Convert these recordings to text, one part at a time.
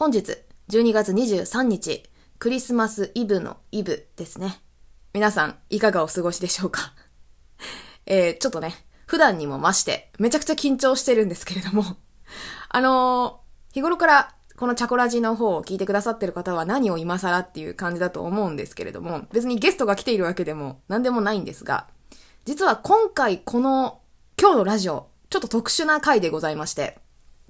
本日12月23日、クリスマスイブのイブですね。皆さん、いかがお過ごしでしょうか？えー、ちょっとね、普段にも増して、めちゃくちゃ緊張してるんですけれども、あのー、日頃からこのチャコラジの方を聞いてくださってる方は何を今更っていう感じだと思うんですけれども、別にゲストが来ているわけでも何でもないんですが、実は今回この今日のラジオ、ちょっと特殊な回でございまして、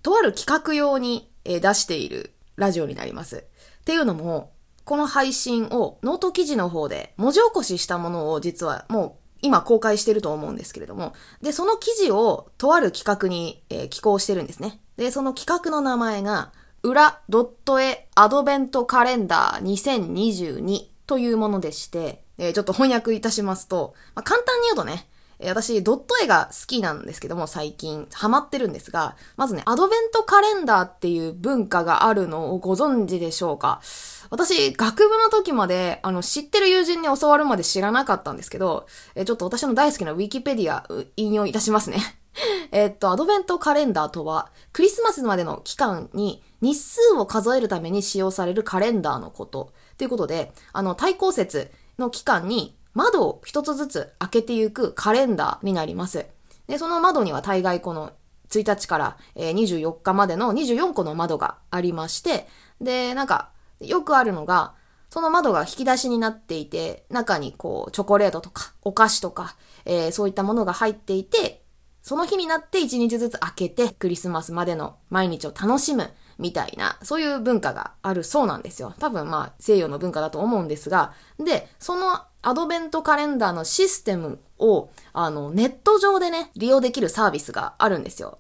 とある企画用に出しているラジオになります。っていうのも、この配信をノート記事の方で文字起こししたものを実はもう今公開してると思うんですけれども、で、その記事をとある企画に、えー、寄稿してるんですね。で、その企画の名前が、裏ドット絵アドベントカレンダー2022というものでして、えー、ちょっと翻訳いたしますと、まあ、簡単に言うとね、私、ドット絵が好きなんですけども、最近、ハマってるんですが、まずね、アドベントカレンダーっていう文化があるのをご存知でしょうか？私、学部の時まで、あの、知ってる友人に教わるまで知らなかったんですけど、えちょっと私の大好きなウィキペディア、引用いたしますね。えっと、アドベントカレンダーとは、クリスマスまでの期間に日数を数えるために使用されるカレンダーのこと。ということで、あの、対抗節の期間に窓を一つずつ開けていくカレンダーになります。で、その窓には大概この1日から24日までの24個の窓がありまして、で、なんか、よくあるのが、その窓が引き出しになっていて、中にこう、チョコレートとか、お菓子とか、えー、そういったものが入っていて、その日になって1日ずつ開けて、クリスマスまでの毎日を楽しむ、みたいな、そういう文化があるそうなんですよ。多分まあ、西洋の文化だと思うんですが、で、そのアドベントカレンダーのシステムを、あの、ネット上でね、利用できるサービスがあるんですよ。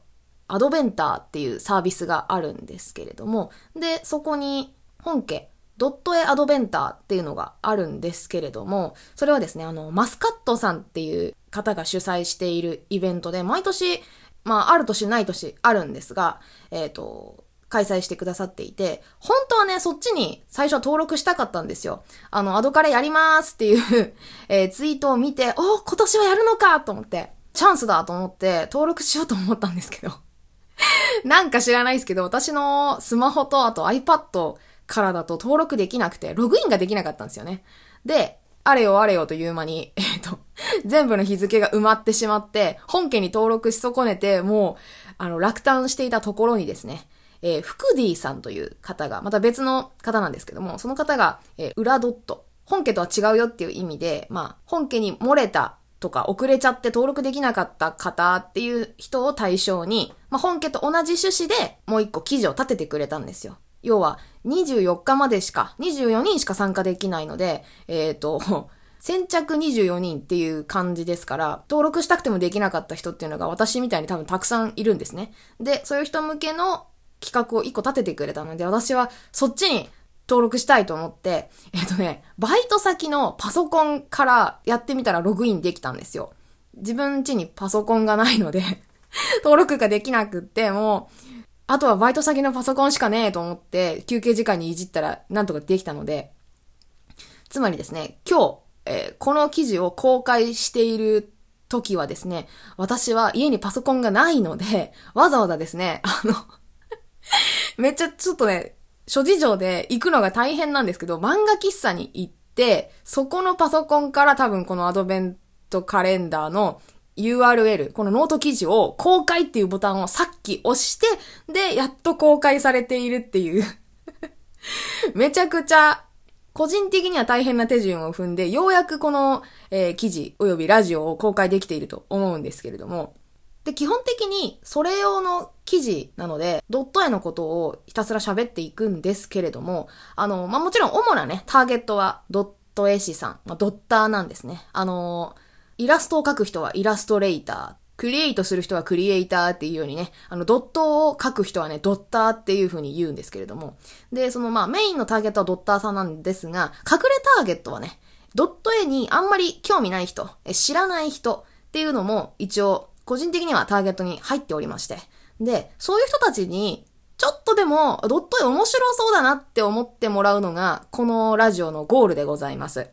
アドベンターっていうサービスがあるんですけれども、で、そこに本家、ドット絵アドベンターっていうのがあるんですけれども、それはですね、あの、マスカットさんっていう方が主催しているイベントで、毎年、まあ、ある年ない年あるんですが、えっ、ー、と、開催してくださっていて、本当はね、そっちに最初は登録したかったんですよ。あの、アドカレやりますっていう えー、ツイートを見て、お今年はやるのかと思って、チャンスだと思って登録しようと思ったんですけど なんか知らないですけど、私のスマホとあと iPad からだと登録できなくて、ログインができなかったんですよね。で、あれよあれよという間に、えっ、ー、と、全部の日付が埋まってしまって、本家に登録し損ねて、もう、あの、落胆していたところにですね、えー、フクディさんという方が、また別の方なんですけども、その方が、えー、裏ドット、本家とは違うよっていう意味で、まあ、本家に漏れたとか遅れちゃって登録できなかった方っていう人を対象に、まあ、本家と同じ趣旨でもう一個記事を立ててくれたんですよ。要は、24日までしか、24人しか参加できないので、えっ、ー、と、先着24人っていう感じですから、登録したくてもできなかった人っていうのが私みたいに多分たくさんいるんですね。で、そういう人向けの企画を一個立ててくれたので、私はそっちに登録したいと思って、えっ、とね、バイト先のパソコンからやってみたらログインできたんですよ。自分家にパソコンがないので 登録ができなくって、もう、あとはバイト先のパソコンしかねえと思って、休憩時間にいじったらなんとかできたので、つまりですね、今日、えー、この記事を公開している時はですね、私は家にパソコンがないので、わざわざですね、あの めっちゃちょっとね、諸事情で行くのが大変なんですけど、漫画喫茶に行って、そこのパソコンから多分このアドベントカレンダーの URL、このノート記事を公開っていうボタンをさっき押して、で、やっと公開されているっていう。めちゃくちゃ、個人的には大変な手順を踏んで、ようやくこの、えー、記事及びラジオを公開できていると思うんですけれども、で、基本的にそれ用の記事なので、ドット絵のことをひたすら喋っていくんですけれども、あの、まあ、もちろん主なね、ターゲットはドット絵師さん、まあ、ドッターなんですね。あの、イラストを描く人はイラストレイター、クリエイトする人はクリエイターっていうようにね、あの、ドットを書く人はね、ドッターっていう風に言うんですけれども。で、そのまあ、メインのターゲットはドッターさんなんですが、隠れターゲットはね、ドット絵にあんまり興味ない人、知らない人っていうのも一応個人的にはターゲットに入っておりまして。で、そういう人たちに、ちょっとでも、ドット絵面白そうだなって思ってもらうのが、このラジオのゴールでございます。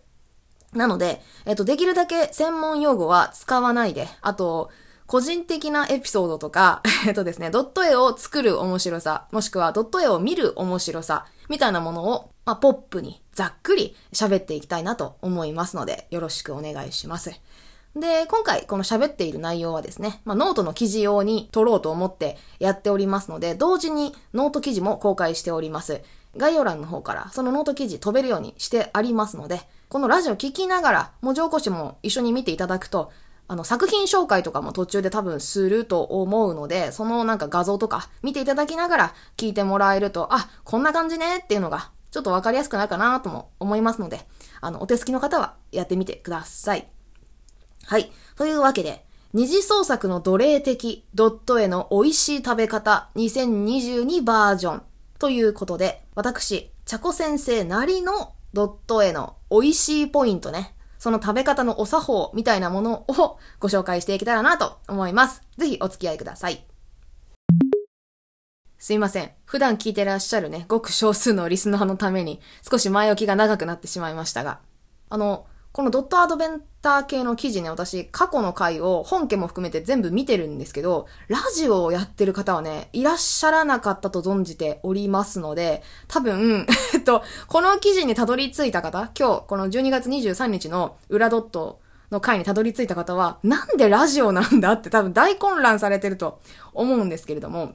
なので、えっと、できるだけ専門用語は使わないで、あと、個人的なエピソードとか、えっとですね、ドット絵を作る面白さ、もしくはドット絵を見る面白さ、みたいなものを、まあ、ポップにざっくり喋っていきたいなと思いますので、よろしくお願いします。で、今回この喋っている内容はですね、まあ、ノートの記事用に撮ろうと思ってやっておりますので、同時にノート記事も公開しております。概要欄の方からそのノート記事飛べるようにしてありますので、このラジオ聞きながら文字起こしも一緒に見ていただくと、あの、作品紹介とかも途中で多分すると思うので、そのなんか画像とか見ていただきながら聞いてもらえると、あ、こんな感じねっていうのがちょっとわかりやすくなるかなとも思いますので、あの、お手すきの方はやってみてください。はい。というわけで、二次創作の奴隷的ドット絵の美味しい食べ方2022バージョンということで、私、チャコ先生なりのドット絵の美味しいポイントね、その食べ方のお作法みたいなものをご紹介していけたらなと思います。ぜひお付き合いください。すいません。普段聞いてらっしゃるね、ごく少数のリスナーのために少し前置きが長くなってしまいましたが、あの、このドットアドベンター系の記事ね、私、過去の回を本家も含めて全部見てるんですけど、ラジオをやってる方はね、いらっしゃらなかったと存じておりますので、多分、えっと、この記事にたどり着いた方、今日、この12月23日の裏ドットの回にたどり着いた方は、なんでラジオなんだって多分大混乱されてると思うんですけれども、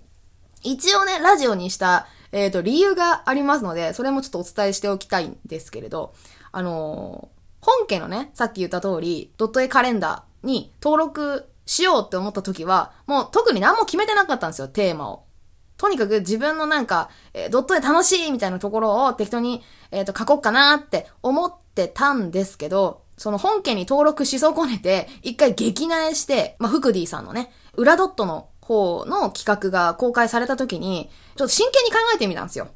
一応ね、ラジオにした、えっ、ー、と、理由がありますので、それもちょっとお伝えしておきたいんですけれど、あのー本家のね、さっき言った通り、ドット絵カレンダーに登録しようって思った時は、もう特に何も決めてなかったんですよ、テーマを。とにかく自分のなんか、えー、ドット絵楽しいみたいなところを適当に、えっ、ー、と、書こうかなって思ってたんですけど、その本家に登録し損ねて、一回激苗して、まあ、フクディさんのね、裏ドットの方の企画が公開された時に、ちょっと真剣に考えてみたんですよ。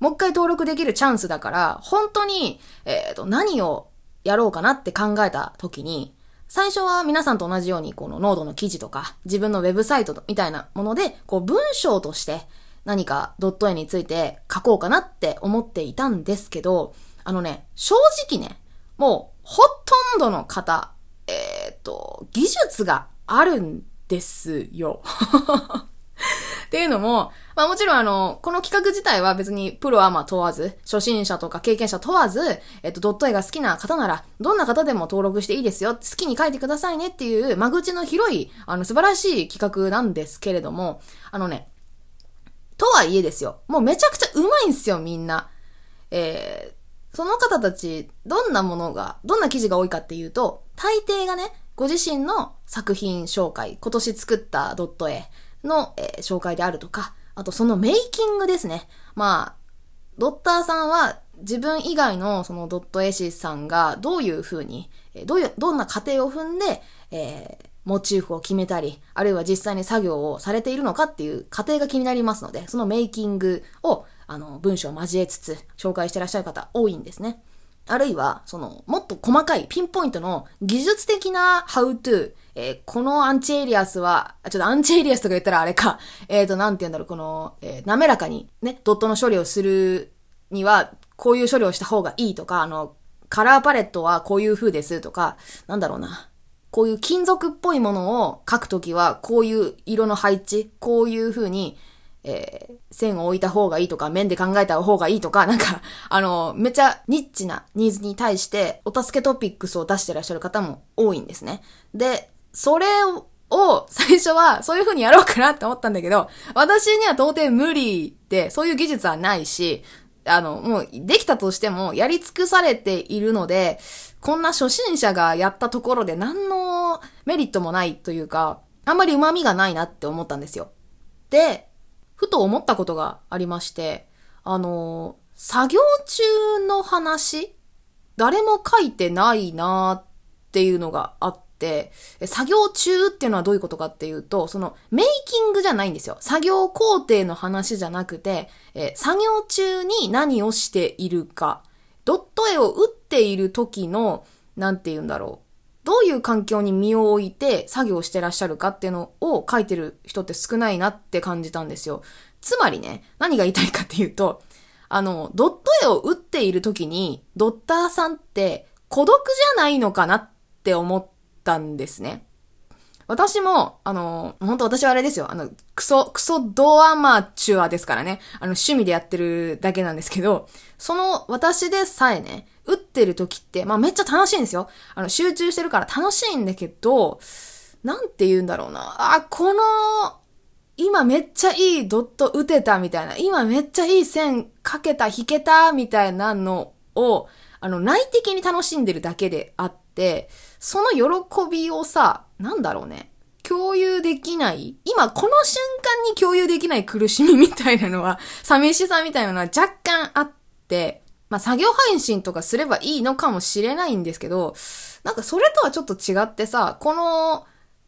もう一回登録できるチャンスだから、本当に、えっ、ー、と、何をやろうかなって考えた時に、最初は皆さんと同じようにこのノードの記事とか自分のウェブサイトみたいなものでこう文章として何かドット絵について書こうかなって思っていたんですけど、あのね、正直ね、もうほとんどの方、えっ、と、技術があるんですよ。っていうのも、まあもちろんあの、この企画自体は別にプロアマ問わず、初心者とか経験者問わず、えっと、ドット絵が好きな方なら、どんな方でも登録していいですよ、好きに書いてくださいねっていう間口の広い、あの、素晴らしい企画なんですけれども、あのね、とはいえですよ。もうめちゃくちゃ上手いんですよ、みんな。えー、その方たち、どんなものが、どんな記事が多いかっていうと、大抵がね、ご自身の作品紹介、今年作ったドット絵、の、えー、紹介であるとか、あとそのメイキングですね。まあ、ドッターさんは自分以外のそのドット絵師さんがどういう風に、どういう、どんな過程を踏んで、えー、モチーフを決めたり、あるいは実際に作業をされているのかっていう過程が気になりますので、そのメイキングを、あの、文章を交えつつ紹介してらっしゃる方多いんですね。あるいは、その、もっと細かいピンポイントの技術的な ハウツー、えー、このアンチエイリアスは、ちょっとアンチエイリアスとか言ったらあれか、えっ、ー、と、なんて言うんだろう、この、えー、滑らかにね、ドットの処理をするには、こういう処理をした方がいいとか、あの、カラーパレットはこういう風ですとか、なんだろうな。こういう金属っぽいものを書くときは、こういう色の配置、こういう風に、えー、線を置いた方がいいとか、面で考えた方がいいとか、なんか、あの、めちゃニッチなニーズに対して、お助けトピックスを出してらっしゃる方も多いんですね。で、それを、最初は そういう風にやろうかなって思ったんだけど、私には到底無理で、そういう技術はないし、あの、もうできたとしてもやり尽くされているので、こんな初心者がやったところで何のメリットもないというか、あんまり旨味がないなって思ったんですよ。で、ふと思ったことがありまして、あの、作業中の話、誰も書いてないなっていうのがあって、作業中っていうのはどういうことかっていうと、そのメイキングじゃないんですよ。作業工程の話じゃなくて、え作業中に何をしているか。ドット絵を打っている時の、なんて言うんだろう。どういう環境に身を置いて作業してらっしゃるかっていうのを書いてる人って少ないなって感じたんですよ。つまりね、何が言いたいかっていうと、あの、ドット絵を打っている時に、ドッターさんって孤独じゃないのかなって思ったんですね。私も、あの、本当私はあれですよ。あの、クソ、クソドアマチュアですからね。あの、趣味でやってるだけなんですけど、その私でさえね、打ってる時って、まあめっちゃ楽しいんですよ。あの、集中してるから楽しいんだけど、なんて言うんだろうな。あ、この、今めっちゃいいドット打てたみたいな。今めっちゃいい線かけた、弾けたみたいなのを、あの、内的に楽しんでるだけであって、その喜びをさ、なんだろうね。共有できない今この瞬間に共有できない苦しみみたいなのは、寂しさみたいなのは若干あって、まあ作業配信とかすればいいのかもしれないんですけど、なんかそれとはちょっと違ってさ、この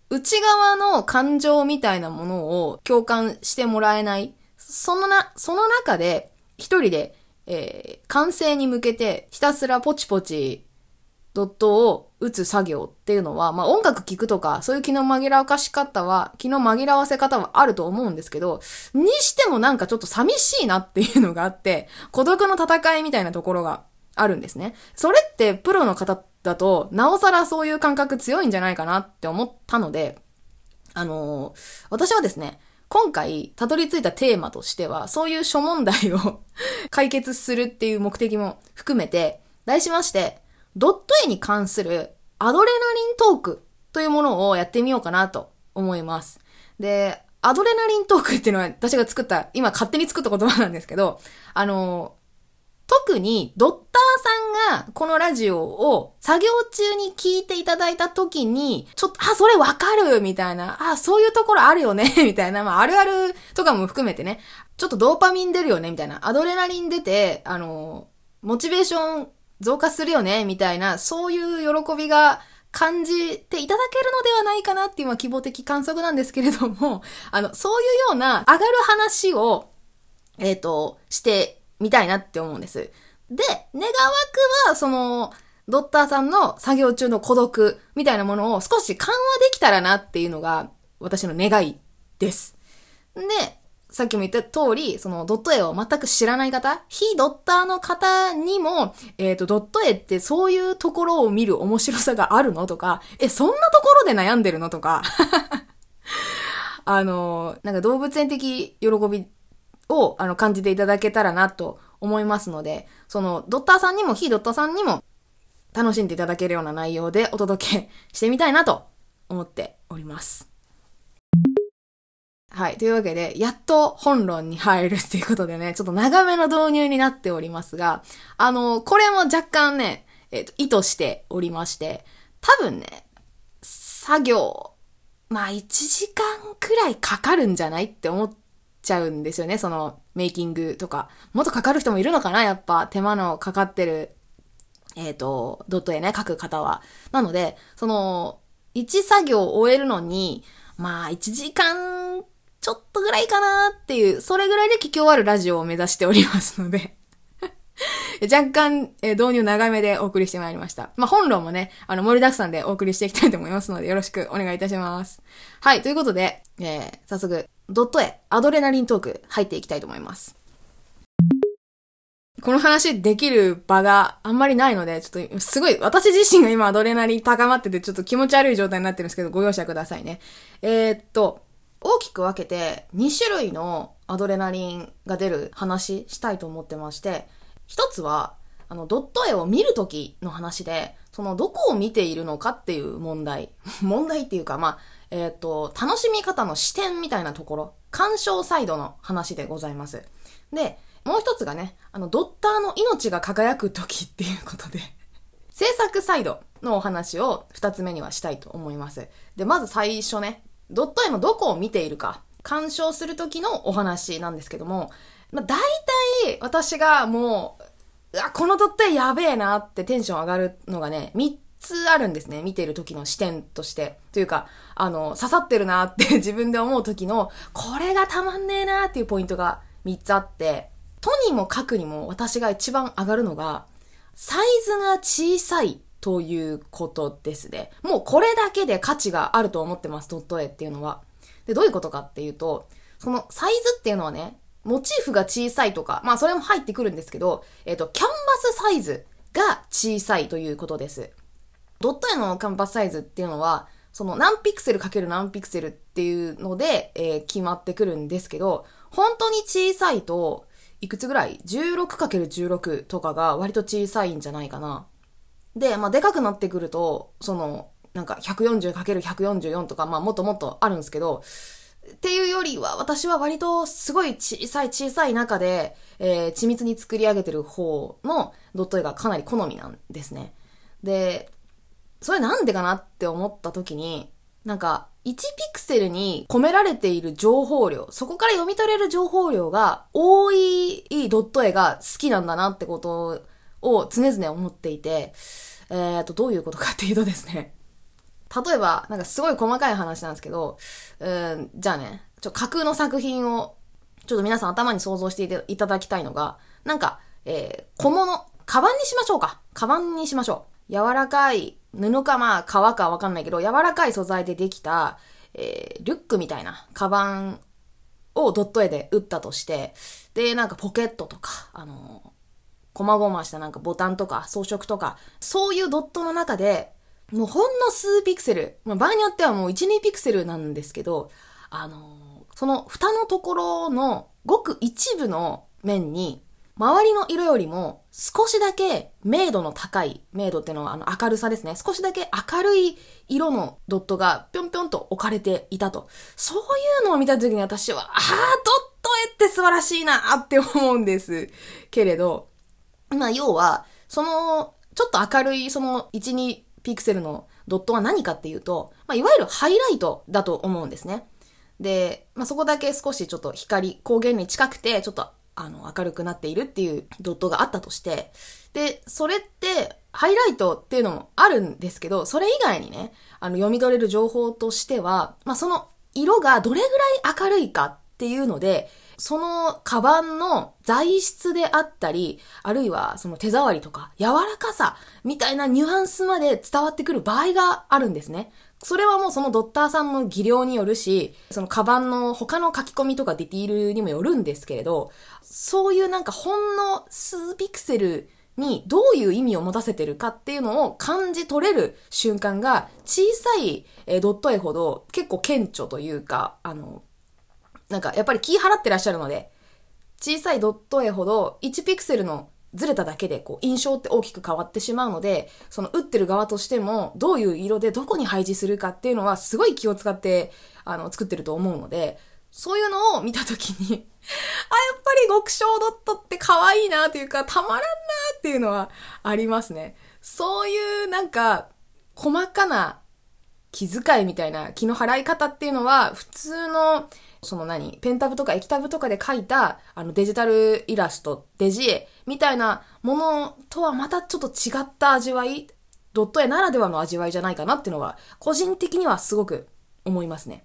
内側の感情みたいなものを共感してもらえない？そのな、その中で一人で、えー、完成に向けてひたすらポチポチドットを打つ作業っていうのは、まあ音楽聴くとか、そういう気の紛らわし方は、気の紛らわせ方はあると思うんですけど、にしてもなんかちょっと寂しいなっていうのがあって、孤独の戦いみたいなところがあるんですね。それってプロの方だと、なおさらそういう感覚強いんじゃないかなって思ったので、あのー、私はですね、今回、たどり着いたテーマとしては、そういう諸問題を 解決するっていう目的も含めて、題しまして、ドット絵に関するアドレナリントークというものをやってみようかなと思います。で、アドレナリントークっていうのは私が作った、今勝手に作った言葉なんですけど、あの、特にドッターさんがこのラジオを作業中に聞いていただいた時に、ちょっと、あ、それわかるみたいな、あ、そういうところあるよね みたいな、まあ、あるあるとかも含めてね、ちょっとドーパミン出るよねみたいな、アドレナリン出て、あの、モチベーション増加するよね、みたいな、そういう喜びが感じていただけるのではないかなっていうのは希望的観測なんですけれども、あの、そういうような上がる話を、えっ、ー、と、してみたいなって思うんです。で、願わくは、その、ドッターさんの作業中の孤独みたいなものを少し緩和できたらなっていうのが私の願いです。で、さっきも言った通り、そのドット絵を全く知らない方、非ドッターの方にも、えっ、ー、と、ドット絵ってそういうところを見る面白さがあるのとか、え、そんなところで悩んでるのとか、あの、なんか動物園的喜びをあの感じていただけたらなと思いますので、そのドッターさんにも非ドッターさんにも楽しんでいただけるような内容でお届けしてみたいなと思っております。はい。というわけで、やっと本論に入るっていうことでね、ちょっと長めの導入になっておりますが、あの、これも若干ね、えっ、と、意図しておりまして、多分ね、作業、まあ1時間くらいかかるんじゃないって思っちゃうんですよね、そのメイキングとか。もっとかかる人もいるのかなやっぱ手間のかかってる、えっ、ー、と、ドット絵ね、書く方は。なので、その、1作業を終えるのに、まあ1時間ちょっとぐらいかなっていう、それぐらいで聞き終わるラジオを目指しておりますので 若干、えー、導入長めでお送りしてまいりました。まあ、本論もね、あの、盛りだくさんでお送りしていきたいと思いますので、よろしくお願いいたします。はい、ということで、えー、早速、ドットへアドレナリントーク入っていきたいと思います。この話できる場があんまりないので、ちょっとすごい、私自身が今アドレナリン高まってて、ちょっと気持ち悪い状態になってるんですけど、ご容赦くださいね。えー、っと、大きく分けて2種類のアドレナリンが出る話したいと思ってまして、一つは、あの、ドット絵を見るときの話で、そのどこを見ているのかっていう問題。問題っていうか、まあ、えっ、ー、と、楽しみ方の視点みたいなところ、鑑賞サイドの話でございます。で、もう一つがね、あの、ドッターの命が輝く時っていうことで 制作サイドのお話を二つ目にはしたいと思います。で、まず最初ね、ドット絵のどこを見ているか、鑑賞する時のお話なんですけども、まあ、大体私がもう、うわ、このドット絵やべえなってテンション上がるのがね、3つあるんですね。見ている時の視点として。というか、あの、刺さってるなって 自分で思う時の、これがたまんねえなっていうポイントが3つあって、とにもかくにも私が一番上がるのが、サイズが小さいということですね。もうこれだけで価値があると思ってます、ドット絵っていうのは。で、どういうことかっていうと、そのサイズっていうのはね、モチーフが小さいとか、まあそれも入ってくるんですけど、えっ、ー、と、キャンバスサイズが小さいということです。ドット絵のキャンバスサイズっていうのは、その何ピクセルかける何ピクセルっていうので、えー、決まってくるんですけど、本当に小さいと、いくつぐらい ?16×16 とかが割と小さいんじゃないかな。で、まあ、でかくなってくると、その、なんか 140×144 とか、まあ、もっともっとあるんですけど、っていうよりは、私は割とすごい小さい小さい中で、えー、緻密に作り上げてる方のドット絵がかなり好みなんですね。で、それなんでかなって思った時に、なんか、1ピクセルに込められている情報量、そこから読み取れる情報量が多いドット絵が好きなんだなってことをを常々思っていて、えっ、と、どういうことかっていうとですね、例えば、なんかすごい細かい話なんですけど、うん、じゃあね、ちょ、架空の作品を、ちょっと皆さん頭に想像していただきたいのが、なんか、えー、小物、カバンにしましょうか。カバンにしましょう。柔らかい布かまあ革かわかんないけど、柔らかい素材でできた、えー、リュックみたいなカバンをドット絵で打ったとして、で、なんかポケットとか、あの、細々したなんかボタンとか装飾とか、そういうドットの中で、もうほんの数ピクセル、まあ、場合によってはもう1、2ピクセルなんですけど、あのー、その蓋のところのごく一部の面に、周りの色よりも少しだけ明度の高い、明度っていうのはあの明るさですね。少しだけ明るい色のドットがぴょんぴょんと置かれていたと。そういうのを見た時に私は、ああ、ドット絵って素晴らしいなって思うんですけれど、まあ要は、その、ちょっと明るいその1、2ピクセルのドットは何かっていうと、まあ、いわゆるハイライトだと思うんですね。で、まあ、そこだけ少しちょっと光、光源に近くて、ちょっとあの、明るくなっているっていうドットがあったとして、で、それって、ハイライトっていうのもあるんですけど、それ以外にね、あの、読み取れる情報としては、まあ、その色がどれぐらい明るいかっていうので、そのカバンの材質であったり、あるいはその手触りとか柔らかさみたいなニュアンスまで伝わってくる場合があるんですね。それはもうそのドッターさんの技量によるし、そのカバンの他の書き込みとかディティールにもよるんですけれど、そういうなんかほんの数ピクセルにどういう意味を持たせてるかっていうのを感じ取れる瞬間が小さいドット絵ほど結構顕著というか、あの、なんかやっぱり気払ってらっしゃるので、小さいドット絵ほど1ピクセルのずれただけでこう印象って大きく変わってしまうので、その打ってる側としてもどういう色でどこに配置するかっていうのはすごい気を使ってあの作ってると思うので、そういうのを見たときに あ、やっぱり極小ドットって可愛いなというかたまらんなっていうのはありますね。そういうなんか細かな気遣いみたいな気の払い方っていうのは普通のその何ペンタブとか液タブとかで描いたあのデジタルイラスト、デジ絵みたいなものとはまたちょっと違った味わい、ドット絵ならではの味わいじゃないかなっていうのは個人的にはすごく思いますね。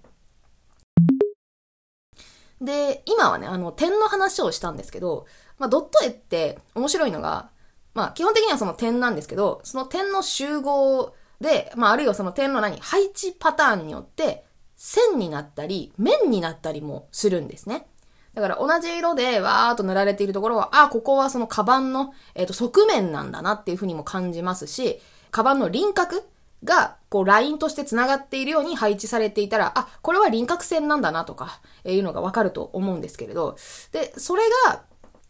で、今はね、あの点の話をしたんですけど、まあ、ドット絵って面白いのが、まあ基本的にはその点なんですけど、その点の集合で、まああるいはその点の何、配置パターンによって線になったり、面になったりもするんですね。だから同じ色でわーっと塗られているところは、あ、ここはそのカバンの、えー、と側面なんだなっていうふうにも感じますし、カバンの輪郭が、こう、ラインとして繋がっているように配置されていたら、あ、これは輪郭線なんだなとか、えー、いうのがわかると思うんですけれど、で、それが、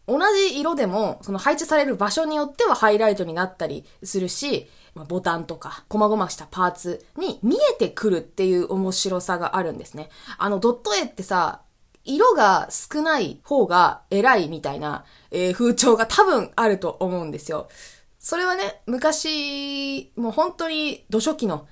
同じ色でも、その配置される場所によってはハイライトになったりするし、まあ、ボタンとか、細々したパーツに見えてくるっていう面白さがあるんですね。あの、ドット絵ってさ、色が少ない方が偉いみたいな、えー、風潮が多分あると思うんですよ。それはね、昔、もう本当に土初期の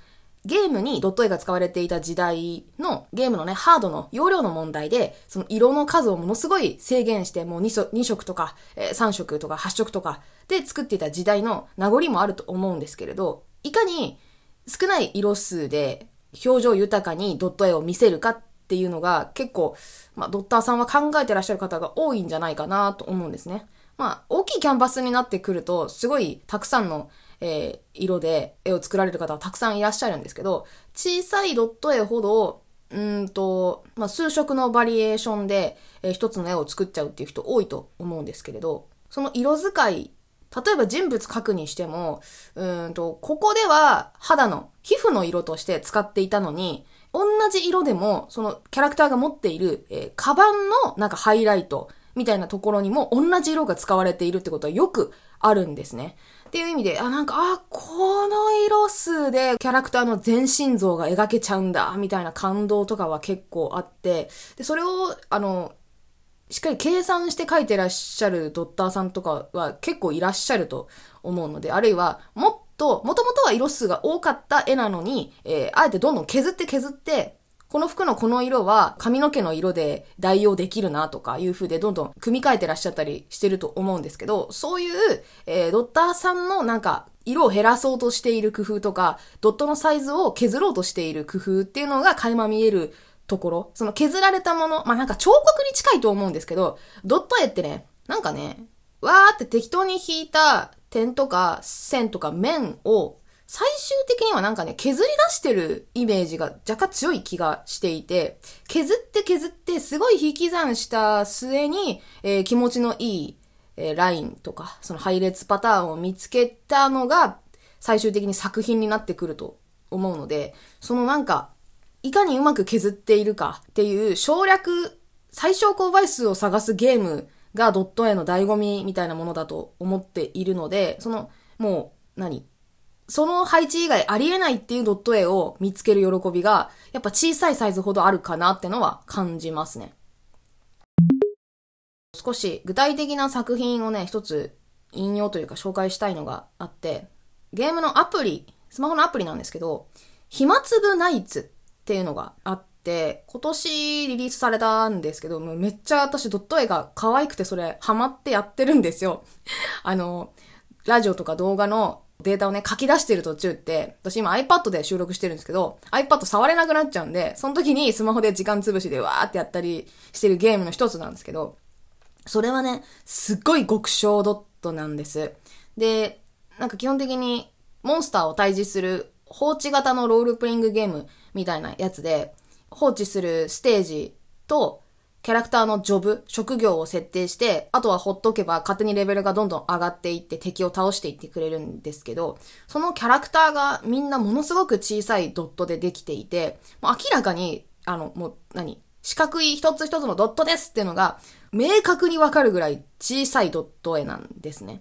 ゲームにドット絵が使われていた時代のゲームのね、ハードの容量の問題で、その色の数をものすごい制限して、もう 2, 2色とか、え、3色とか8色とかで作っていた時代の名残もあると思うんですけれど、いかに少ない色数で表情豊かにドット絵を見せるかっていうのが結構、まあ、ドッターさんは考えてらっしゃる方が多いんじゃないかなと思うんですね。まあ、大きいキャンバスになってくると、すごいたくさんのえー、色で絵を作られる方はたくさんいらっしゃるんですけど、小さいドット絵ほど、うんと、まあ、数色のバリエーションで、えー、一つの絵を作っちゃうっていう人多いと思うんですけれど、その色使い例えば人物書くにしても、うんと、ここでは肌の、皮膚の色として使っていたのに、同じ色でも、そのキャラクターが持っている、えー、カバンのなんかハイライトみたいなところにも同じ色が使われているってことはよくあるんですね。っていう意味で、あ、なんか、あ、この色数でキャラクターの全身像が描けちゃうんだ、みたいな感動とかは結構あって、で、それを、あの、しっかり計算して書いてらっしゃるドッターさんとかは結構いらっしゃると思うので、あるいはもっと、もともとは色数が多かった絵なのに、えー、あえてどんどん削って削って、この服のこの色は髪の毛の色で代用できるなとかいう風でどんどん組み替えてらっしゃったりしてると思うんですけど、そういう、えー、ドッターさんのなんか色を減らそうとしている工夫とか、ドットのサイズを削ろうとしている工夫っていうのが垣間見えるところ、その削られたもの、まあ、なんか彫刻に近いと思うんですけど、ドット絵ってね、なんかね、わーって適当に引いた点とか線とか面を最終的にはなんかね、削り出してるイメージが若干強い気がしていて、削って削ってすごい引き算した末に、えー、気持ちのいい、えー、ラインとか、その配列パターンを見つけたのが最終的に作品になってくると思うので、そのなんかいかにうまく削っているかっていう省略、最小公倍数を探すゲームがドット絵の醍醐味みたいなものだと思っているので、その、もう、何？その配置以外ありえないっていうドット絵を見つける喜びが、やっぱ小さいサイズほどあるかなってのは感じますね。少し具体的な作品をね、一つ引用というか紹介したいのがあって、ゲームのアプリ、スマホのアプリなんですけど、暇つぶナイツっていうのがあって、今年リリースされたんですけど、もうめっちゃ私ドット絵が可愛くてそれハマってやってるんですよ。あの、ラジオとか動画のデータをね、書き出してる途中って、私今 iPad で収録してるんですけど、iPad 触れなくなっちゃうんで、その時にスマホで時間潰しでわーってやったりしてるゲームの一つなんですけど、それはね、すっごい極小ドットなんです。で、なんか基本的にモンスターを退治する放置型のロールプレイングゲームみたいなやつで、放置するステージと、キャラクターのジョブ、職業を設定して、あとはほっとけば勝手にレベルがどんどん上がっていって敵を倒していってくれるんですけど、そのキャラクターがみんなものすごく小さいドットでできていて、明らかに、あの、もう何四角い一つ一つのドットですっていうのが明確にわかるぐらい小さいドット絵なんですね。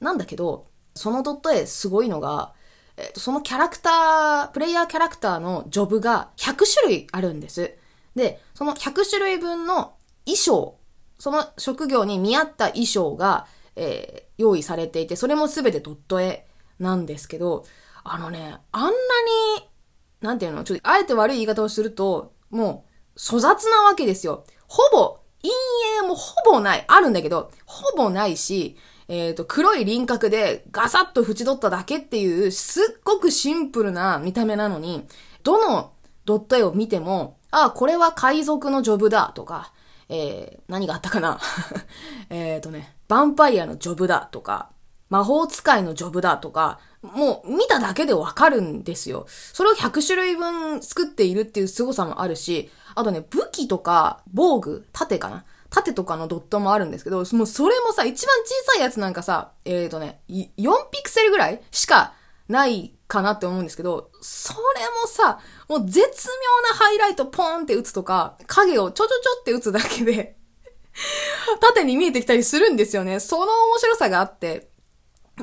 なんだけど、そのドット絵すごいのが、えっと、そのキャラクター、プレイヤーキャラクターのジョブが100種類あるんです。で、その100種類分の衣装、その職業に見合った衣装が、えー、用意されていて、それもすべてドット絵なんですけど、あのね、あんなに、なんていうの、ちょっとあえて悪い言い方をすると、もう、粗雑なわけですよ。ほぼ、陰影もほぼない。あるんだけど、ほぼないし、えっ、ー、と、黒い輪郭でガサッと縁取っただけっていう、すっごくシンプルな見た目なのに、どのドット絵を見ても、ああ、これは海賊のジョブだとか、えー、何があったかな？えっとね、ヴァンパイアのジョブだとか、魔法使いのジョブだとか、もう見ただけでわかるんですよ。それを100種類分作っているっていう凄さもあるし、あとね、武器とか防具、盾かな？縦とかのドットもあるんですけど、もうそれもさ、一番小さいやつなんかさ、えっ、ー、とね、4ピクセルぐらいしかないかなって思うんですけど、それもさ、もう絶妙なハイライトポーンって打つとか、影をちょちょちょって打つだけで縦に見えてきたりするんですよね。その面白さがあって。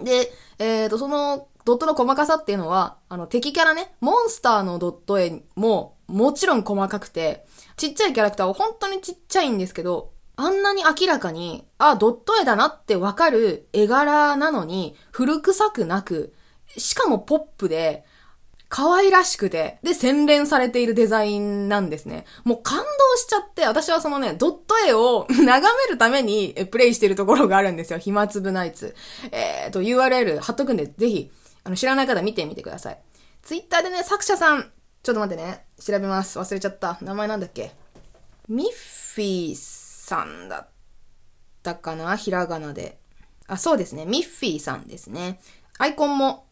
で、えっ、ー、と、その、ドットの細かさっていうのは、あの、敵キャラね、モンスターのドット絵も、もちろん細かくて、ちっちゃいキャラクターは本当にちっちゃいんですけど、あんなに明らかに、あ、ドット絵だなってわかる絵柄なのに、古臭くなく、しかもポップで、可愛らしくて、で、洗練されているデザインなんですね。もう感動しちゃって、私はそのね、ドット絵を 眺めるためにプレイしてるところがあるんですよ。暇つぶナイツ。えっ、ー、と、URL 貼っとくんで、ぜひ、あの、知らない方見てみてください。ツイッターでね、作者さん、ちょっと待ってね、調べます。忘れちゃった。名前なんだっけ？ミッフィーさんだったかな？ひらがなで。あ、そうですね。ミッフィーさんですね。アイコンも、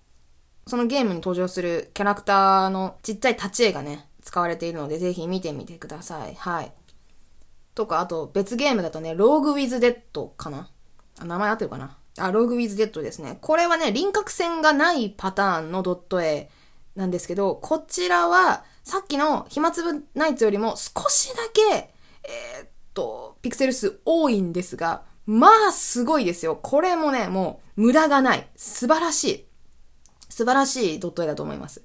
そのゲームに登場するキャラクターのちっちゃい立ち絵がね、使われているので、ぜひ見てみてください。はい。とか、あと別ゲームだとね、ローグウィズデッドかなあ、名前合ってるかなあ、ローグウィズデッドですね。これはね、輪郭線がないパターンのドット絵なんですけど、こちらは、さっきの暇つぶナイツよりも少しだけ、えー、っと、ピクセル数多いんですが、まあ、すごいですよ。これもね、もう、無駄がない。素晴らしい。素晴らしいドット絵だと思います。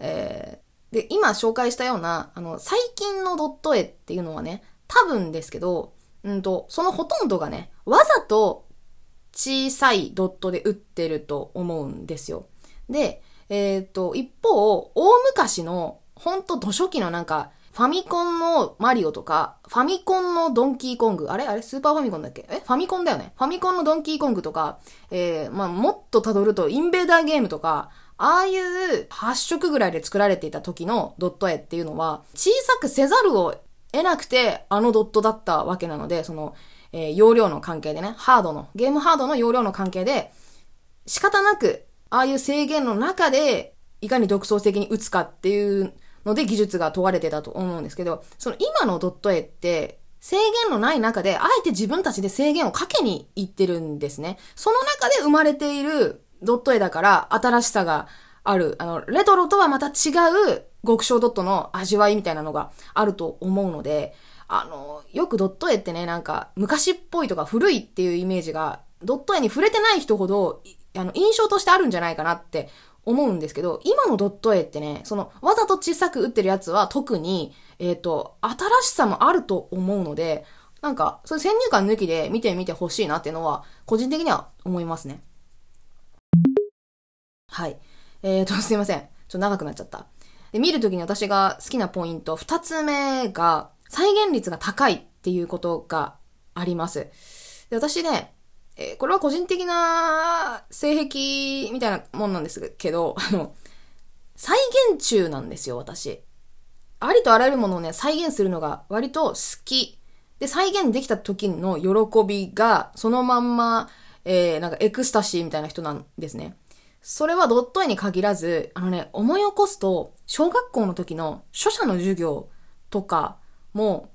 えー、で、今紹介したような、あの、最近のドット絵っていうのはね、多分ですけど、うんと、そのほとんどがね、わざと小さいドットで打ってると思うんですよ。で、えっ、ー、と、一方、大昔の、ほんと土初期のなんか、ファミコンのマリオとか、ファミコンのドンキーコング、あれ？あれ？スーパーファミコンだっけ？え？ファミコンだよね。ファミコンのドンキーコングとか、えー、まあ、もっと辿るとインベーダーゲームとか、ああいう8色ぐらいで作られていた時のドット絵っていうのは、小さくせざるを得なくて、あのドットだったわけなので、その、えー、容量の関係でね、ハードの、ゲームハードの容量の関係で、仕方なく、ああいう制限の中で、いかに独創的に打つかっていうので技術が問われてたと思うんですけど、その今のドット絵って、制限のない中で、あえて自分たちで制限をかけに行ってるんですね。その中で生まれているドット絵だから、新しさがある。あの、レトロとはまた違う極小ドットの味わいみたいなのがあると思うので、あの、よくドット絵ってね、なんか、昔っぽいとか古いっていうイメージが、ドット絵に触れてない人ほど、あの、印象としてあるんじゃないかなって思うんですけど、今のドット絵ってね、その、わざと小さく打ってるやつは特に、えっ、ー、と、新しさもあると思うので、なんか、そういう先入観抜きで見てみてほしいなっていうのは、個人的には思いますね。はい。えーと、すいません。ちょっと長くなっちゃった。で、見るときに私が好きなポイント、二つ目が、再現率が高いっていうことがあります。で、私ね、えー、これは個人的な性癖みたいなもんなんですけど、あの、再現中なんですよ、私。ありとあらゆるものをね、再現するのが割と好き。で、再現できた時の喜びが、そのまんま、えー、なんかエクスタシーみたいな人なんですね。それはドット絵に限らず、あのね、思い起こすと、小学校の時の書写の授業とかも、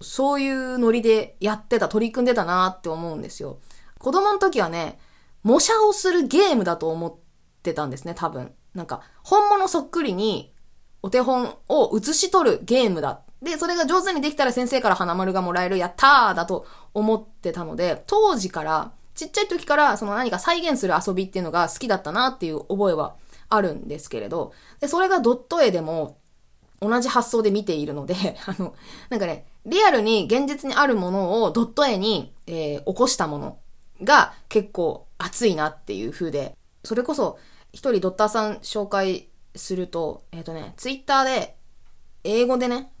そういうノリでやってた、取り組んでたなって思うんですよ。子供の時はね、模写をするゲームだと思ってたんですね、多分。なんか、本物そっくりにお手本を写し取るゲームだ。で、それが上手にできたら先生から花丸がもらえる、やったーだと思ってたので、当時から、ちっちゃい時からその何か再現する遊びっていうのが好きだったなっていう覚えはあるんですけれど、で、それがドット絵でも同じ発想で見ているので、あの、なんかね、リアルに現実にあるものをドット絵に、えー、起こしたものが結構熱いなっていう風で、それこそ一人ドッターさん紹介すると、えっ、ー、とね、ツイッターで英語でね、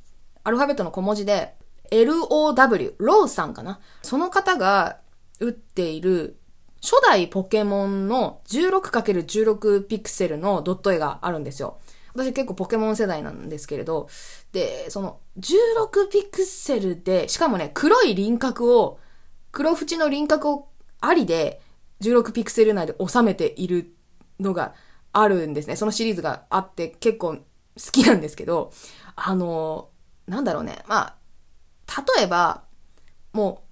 アルファベットの小文字で LOW、ローさんかなその方が打っている初代ポケモンの 16×16 ピクセルのドット絵があるんですよ。私結構ポケモン世代なんですけれど、で、その16ピクセルで、しかもね、黒い輪郭を、黒縁の輪郭をありで16ピクセル内で収めているのがあるんですね。そのシリーズがあって結構好きなんですけど、あの、なんだろうね。まあ、例えば、も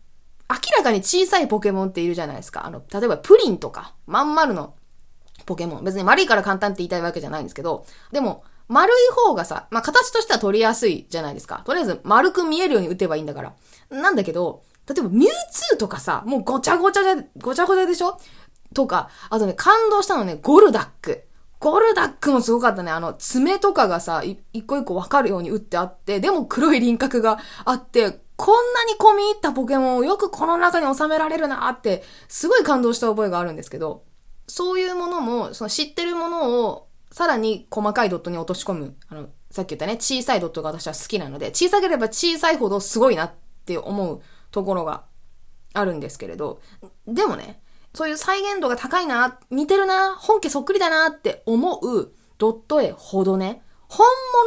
う、明らかに小さいポケモンっているじゃないですか。あの、例えばプリンとか、まん丸のポケモン。別に丸いから簡単って言いたいわけじゃないんですけど、でも、丸い方がさ、まあ、形としては取りやすいじゃないですか。とりあえず丸く見えるように打てばいいんだから。なんだけど、例えばミュウツーとかさ、もうごちゃごちゃで、ごちゃごちゃでしょ？とか、あとね、感動したのね、ゴルダック。ゴルダックもすごかったね。あの、爪とかがさ、一個一個わかるように打ってあって、でも黒い輪郭があって、こんなに込み入ったポケモンをよくこの中に収められるなって、すごい感動した覚えがあるんですけど、そういうものも、その知ってるものを、さらに細かいドットに落とし込む。あの、さっき言ったね、小さいドットが私は好きなので、小さければ小さいほどすごいなって思うところがあるんですけれど、でもね、そういう再現度が高いな、似てるな、本家そっくりだなって思うドット絵ほどね、本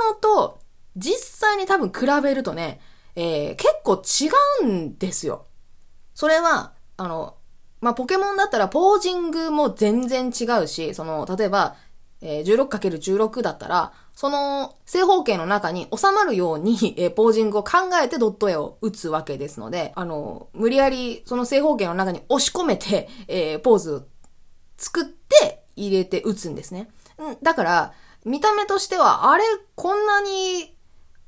物と実際に多分比べるとね、えー、結構違うんですよ。それは、あの、まあ、ポケモンだったらポージングも全然違うし、その、例えば、えー、16×16 だったら、その正方形の中に収まるように、え、ポージングを考えてドット絵を打つわけですので、あの、無理やりその正方形の中に押し込めて、えー、ポーズ作って入れて打つんですね。だから、見た目としては、あれ、こんなに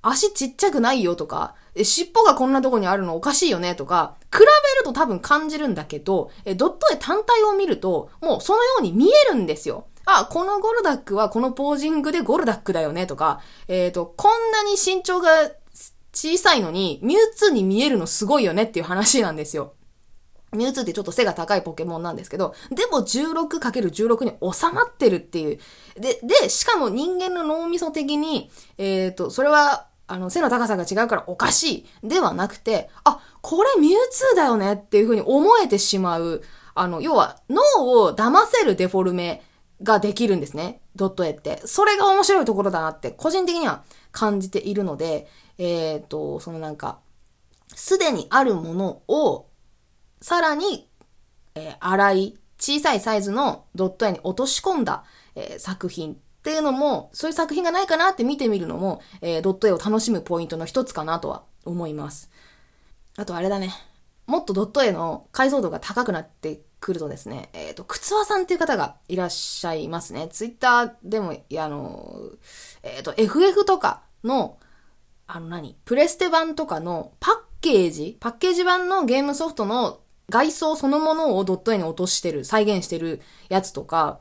足ちっちゃくないよとか、尻尾がこんなとこにあるのおかしいよねとか、比べると多分感じるんだけど、ドット絵単体を見ると、もうそのように見えるんですよ。あ、このゴルダックはこのポージングでゴルダックだよねとか、えっ、ー、と、こんなに身長が小さいのに、ミュウツーに見えるのすごいよねっていう話なんですよ。ミュウツーってちょっと背が高いポケモンなんですけど、でも 16×16 に収まってるっていう。で、で、しかも人間の脳みそ的に、えっ、ー、と、それはあの、背の高さが違うからおかしいではなくて、あ、これミュウツーだよねっていうふうに思えてしまう、あの、要は脳を騙せるデフォルメができるんですね。ドット絵って。それが面白いところだなって個人的には感じているので、えっ、ー、と、そのなんか、すでにあるものを、さらに、えー、粗い、小さいサイズのドット絵に落とし込んだ、えー、作品っていうのも、そういう作品がないかなって見てみるのも、えー、ドット絵を楽しむポイントの一つかなとは思います。あとあれだね。もっとドット絵の解像度が高くなってくるとですね、えっ、ー、と、靴輪さんっていう方がいらっしゃいますね。ツイッターでも、いやあの、えっ、ー、と、FF とかの、あの何プレステ版とかのパッケージパッケージ版のゲームソフトの外装そのものをドット絵に落としてる、再現してるやつとか、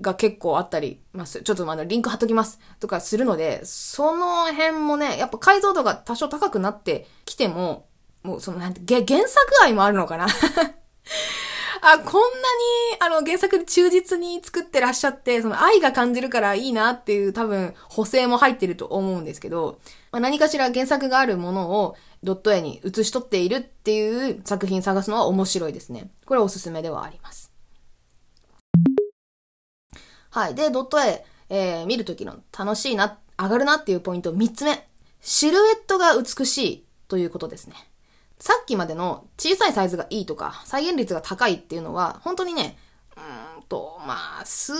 が結構あったります。ちょっとまだリンク貼っときます。とかするので、その辺もね、やっぱ解像度が多少高くなってきても、もうそのなんて、原作愛もあるのかなあ、こんなに、あの、原作で忠実に作ってらっしゃって、その愛が感じるからいいなっていう多分補正も入ってると思うんですけど、まあ、何かしら原作があるものをドット絵に写し取っているっていう作品探すのは面白いですね。これおすすめではあります。はい。で、ドット絵、えー、見るときの楽しいな、上がるなっていうポイント3つ目。シルエットが美しいということですね。さっきまでの小さいサイズがいいとか、再現率が高いっていうのは、本当にね、うんと、まあ、数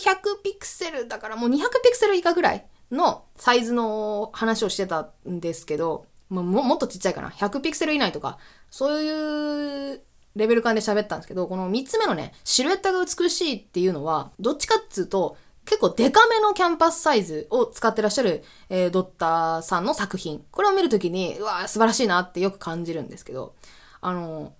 百ピクセルだからもう200ピクセル以下ぐらいのサイズの話をしてたんですけど、ももっとちっちゃいかな。100ピクセル以内とか、そういうレベル感で喋ったんですけど、この3つ目のね、シルエットが美しいっていうのは、どっちかっつうと、結構デカめのキャンパスサイズを使ってらっしゃる、えー、ドッターさんの作品。これを見るときに、うわ素晴らしいなってよく感じるんですけど、あの、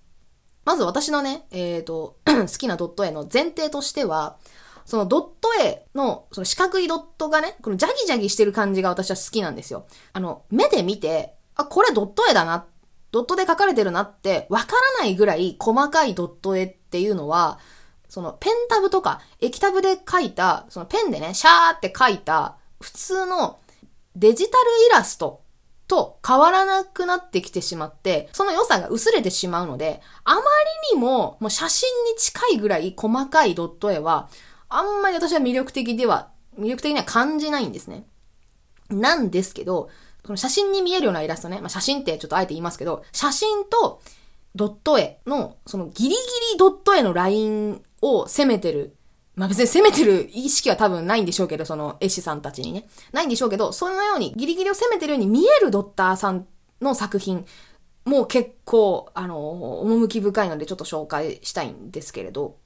まず私のね、えっ、ー、と、好きなドット絵の前提としては、そのドット絵の、その四角いドットがね、このジャギジャギしてる感じが私は好きなんですよ。あの、目で見て、あ、これドット絵だなドットで書かれてるなってわからないぐらい細かいドット絵っていうのは、そのペンタブとか液タブで書いた、そのペンでね、シャーって書いた普通のデジタルイラストと変わらなくなってきてしまって、その良さが薄れてしまうので、あまりにももう写真に近いぐらい細かいドット絵は、あんまり私は魅力的では、魅力的には感じないんですね。なんですけど、その写真に見えるようなイラストね。まあ、写真ってちょっとあえて言いますけど、写真とドット絵の、そのギリギリドット絵のラインを攻めてる。まあ、別に攻めてる意識は多分ないんでしょうけど、その絵師さんたちにね。ないんでしょうけど、そのようにギリギリを攻めてるように見えるドッターさんの作品もう結構、あの、趣深いのでちょっと紹介したいんですけれど、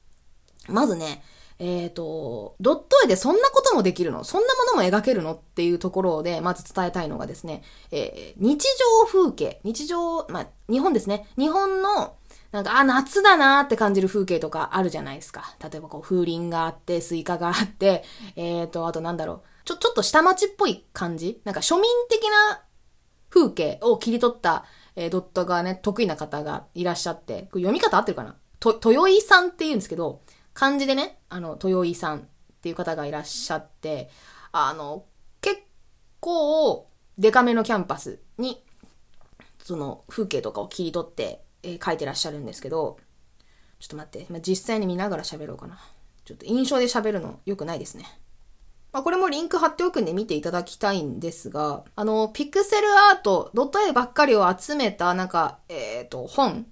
まずね、えっ、ー、と、ドット絵でそんなこともできるの？そんなものも描けるの？っていうところで、まず伝えたいのがですね、えー、日常風景、日常、まあ、日本ですね。日本の、なんか、あ、夏だなって感じる風景とかあるじゃないですか。例えばこう、風鈴があって、スイカがあって、え、ー、と、あとなんだろう。ちょ、ちょっと下町っぽい感じ？なんか庶民的な風景を切り取った、えー、ドットがね、得意な方がいらっしゃって、これ読み方合ってるかな？と、豊井さんって言うんですけど、漢字でね、あの、豊井さんっていう方がいらっしゃって、あの、結構、デカめのキャンパスに、その風景とかを切り取って、えー、書いてらっしゃるんですけど、ちょっと待って、まあ、実際に見ながら喋ろうかな。ちょっと印象で喋るの良くないですね。まあ、これもリンク貼っておくんで見ていただきたいんですが、あの、ピクセルアート、ドット絵ばっかりを集めた、なんか、えっ、ー、と、本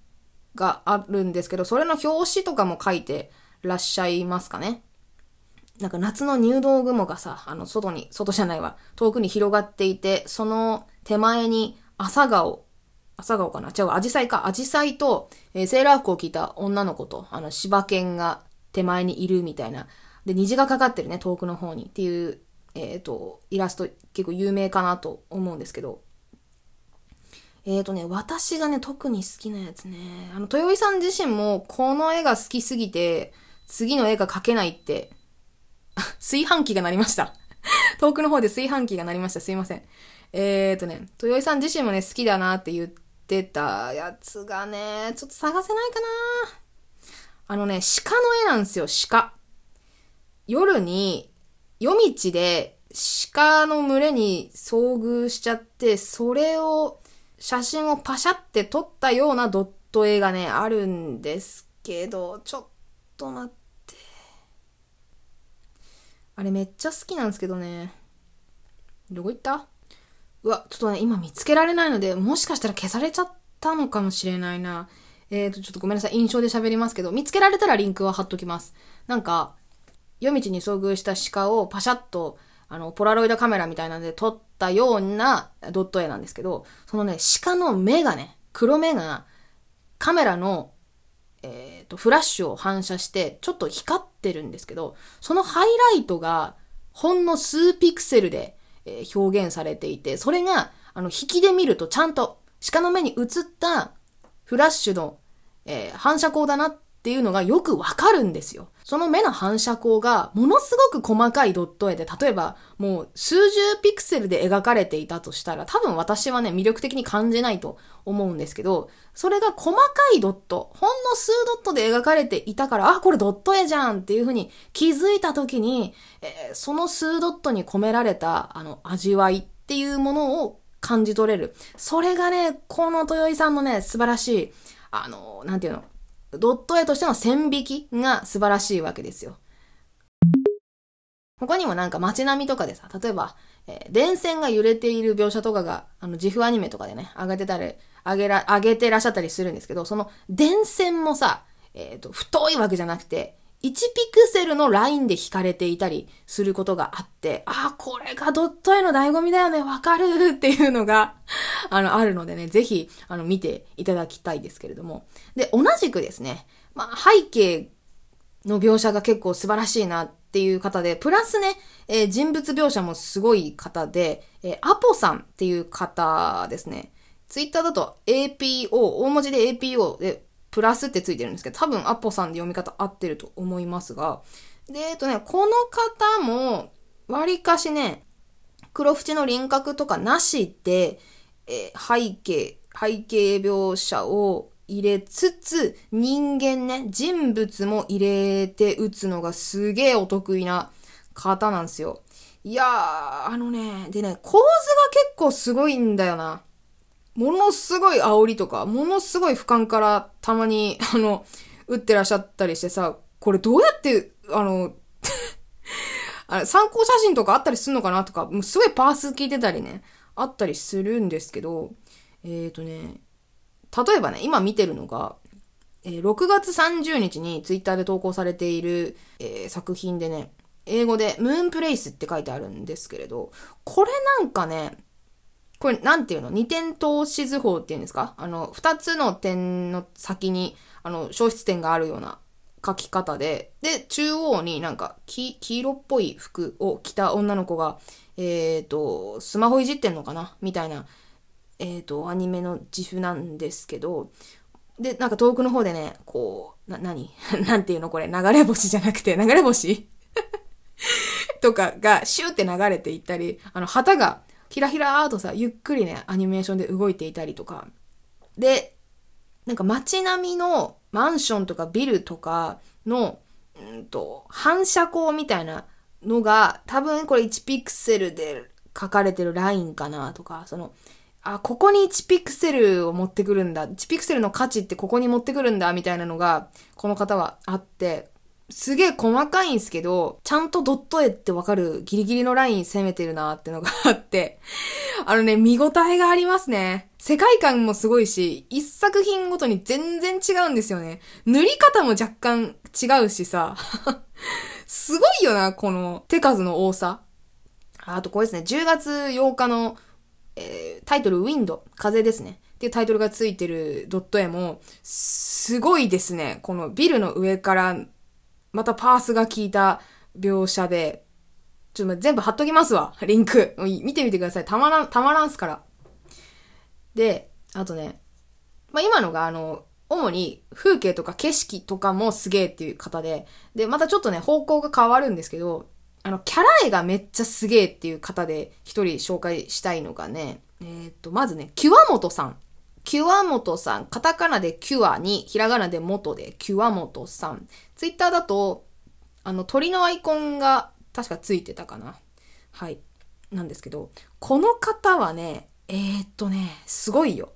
があるんですけど、それの表紙とかも書いてらっしゃいますかね。なんか夏の入道雲がさ、あの、外に、外じゃないわ、遠くに広がっていて、その手前に朝顔、朝顔かな？違う、アジサイか。アジサイと、えー、セーラー服を着た女の子と、あの、柴犬が手前にいるみたいな。で、虹がかかってるね、遠くの方にっていう、えっ、ー、と、イラスト結構有名かなと思うんですけど。えっ、ー、とね、私がね、特に好きなやつね。あの、豊井さん自身も、この絵が好きすぎて、次の絵が描けないって 炊飯器が鳴りました。遠くの方で炊飯器が鳴りました。すいません。えーとね、豊井さん自身もね、好きだなって言ってってたやつがね、ちょっと探せないかなあのね、鹿の絵なんですよ、鹿。夜に、夜道で鹿の群れに遭遇しちゃって、それを、写真をパシャって撮ったようなドット絵がね、あるんですけど、ちょっと待って。あれめっちゃ好きなんですけどね。どこ行った？うわ、ちょっとね、今見つけられないので、もしかしたら消されちゃったのかもしれないな。えーと、ちょっとごめんなさい。印象で喋りますけど、見つけられたらリンクは貼っときます。なんか、夜道に遭遇した鹿をパシャッと、あの、ポラロイドカメラみたいなので撮ったようなドット絵なんですけど、そのね、鹿の目がね、黒目が、カメラのえっ、ー、と、フラッシュを反射して、ちょっと光ってるんですけど、そのハイライトが、ほんの数ピクセルで、え、表現されていて、それが、あの、引きで見るとちゃんと、鹿の目に映ったフラッシュの、えー、反射光だなっっていうのがよくわかるんですよ。その目の反射光がものすごく細かいドット絵で、例えばもう数十ピクセルで描かれていたとしたら、多分私はね、魅力的に感じないと思うんですけど、それが細かいドット、ほんの数ドットで描かれていたから、あ、これドット絵じゃんっていう風に気づいた時に、えー、その数ドットに込められた、あの、味わいっていうものを感じ取れる。それがね、この豊井さんのね、素晴らしい、あの、なんていうの、ドット絵としての線引きが素晴らしいわけですよ。他にもなんか街並みとかでさ、例えば、えー、電線が揺れている描写とかが、あの、自負アニメとかでね、上げてたり、上げら、上げてらっしゃったりするんですけど、その電線もさ、えっ、ー、と、太いわけじゃなくて、1ピクセルのラインで引かれていたりすることがあって、あ、これがドット絵の醍醐味だよね、わかるっていうのが あの、あるのでね、ぜひ、あの、見ていただきたいですけれども。で、同じくですね、まあ、背景の描写が結構素晴らしいなっていう方で、プラスね、えー、人物描写もすごい方で、えー、アポさんっていう方ですね。ツイッターだと APO、大文字で APO でプラスってついてるんですけど、多分アポさんで読み方合ってると思いますが、で、えっとね、この方も、割かしね、黒縁の輪郭とかなしで、え、背景、背景描写を入れつつ、人間ね、人物も入れて打つのがすげえお得意な方なんですよ。いやー、あのね、でね、構図が結構すごいんだよな。ものすごい煽りとか、ものすごい俯瞰からたまに、あの、打ってらっしゃったりしてさ、これどうやって、あの、あ参考写真とかあったりするのかなとか、もうすごいパース聞いてたりね、あったりするんですけど、えっ、ー、とね、例えばね、今見てるのが、えー、6月30日にツイッターで投稿されている、えー、作品でね、英語でムーンプレイスって書いてあるんですけれど、これなんかね、これなんていうの？二点投資図法っていうんですか？あの、二つの点の先に、あの、消失点があるような書き方で、で、中央になんか黄、黄色っぽい服を着た女の子が、えっ、ー、と、スマホいじってんのかな？みたいなえっ、ー、と、アニメの自負なんですけど、で、なんか遠くの方でね、こう、な、何？なんていうの？これ、流れ星じゃなくて、流れ星？とかがシューって流れていったり、あの、旗がひらひらーとさ、ゆっくりね、アニメーションで動いていたりとか。で、なんか街並みのマンションとかビルとかの、うんと、反射光みたいなのが、多分これ1ピクセルで書かれてるラインかなとか、その、あ、ここに1ピクセルを持ってくるんだ。1ピクセルの価値ってここに持ってくるんだ、みたいなのが、この方はあって、すげえ細かいんすけど、ちゃんとドット絵ってわかるギリギリのライン攻めてるなーってのがあって、あのね、見応えがありますね。世界観もすごいし、一作品ごとに全然違うんですよね。塗り方も若干違うしさ、すごいよな、この手数の多さ。あとこれですね、10月8日の、えー、タイトル、ウィンド、風ですね。っていうタイトルがついてるドット絵も、すごいですね。このビルの上から、またパースが効いた描写で、ちょっと全部貼っときますわ。リンク。見てみてください。たまらん、たまらんすから。で、あとね、まあ、今のがあの、主に風景とか景色とかもすげえっていう方で、で、またちょっとね、方向が変わるんですけど、あの、キャラ絵がめっちゃすげえっていう方で一人紹介したいのがね、えっ、ー、と、まずね、キュアモトさん。キュアモトさん。カタカナでキュアに、ひらがなで元でキュアモトさん。ツイッターだと、あの、鳥のアイコンが確かついてたかな。はい。なんですけど、この方はね、えー、っとね、すごいよ。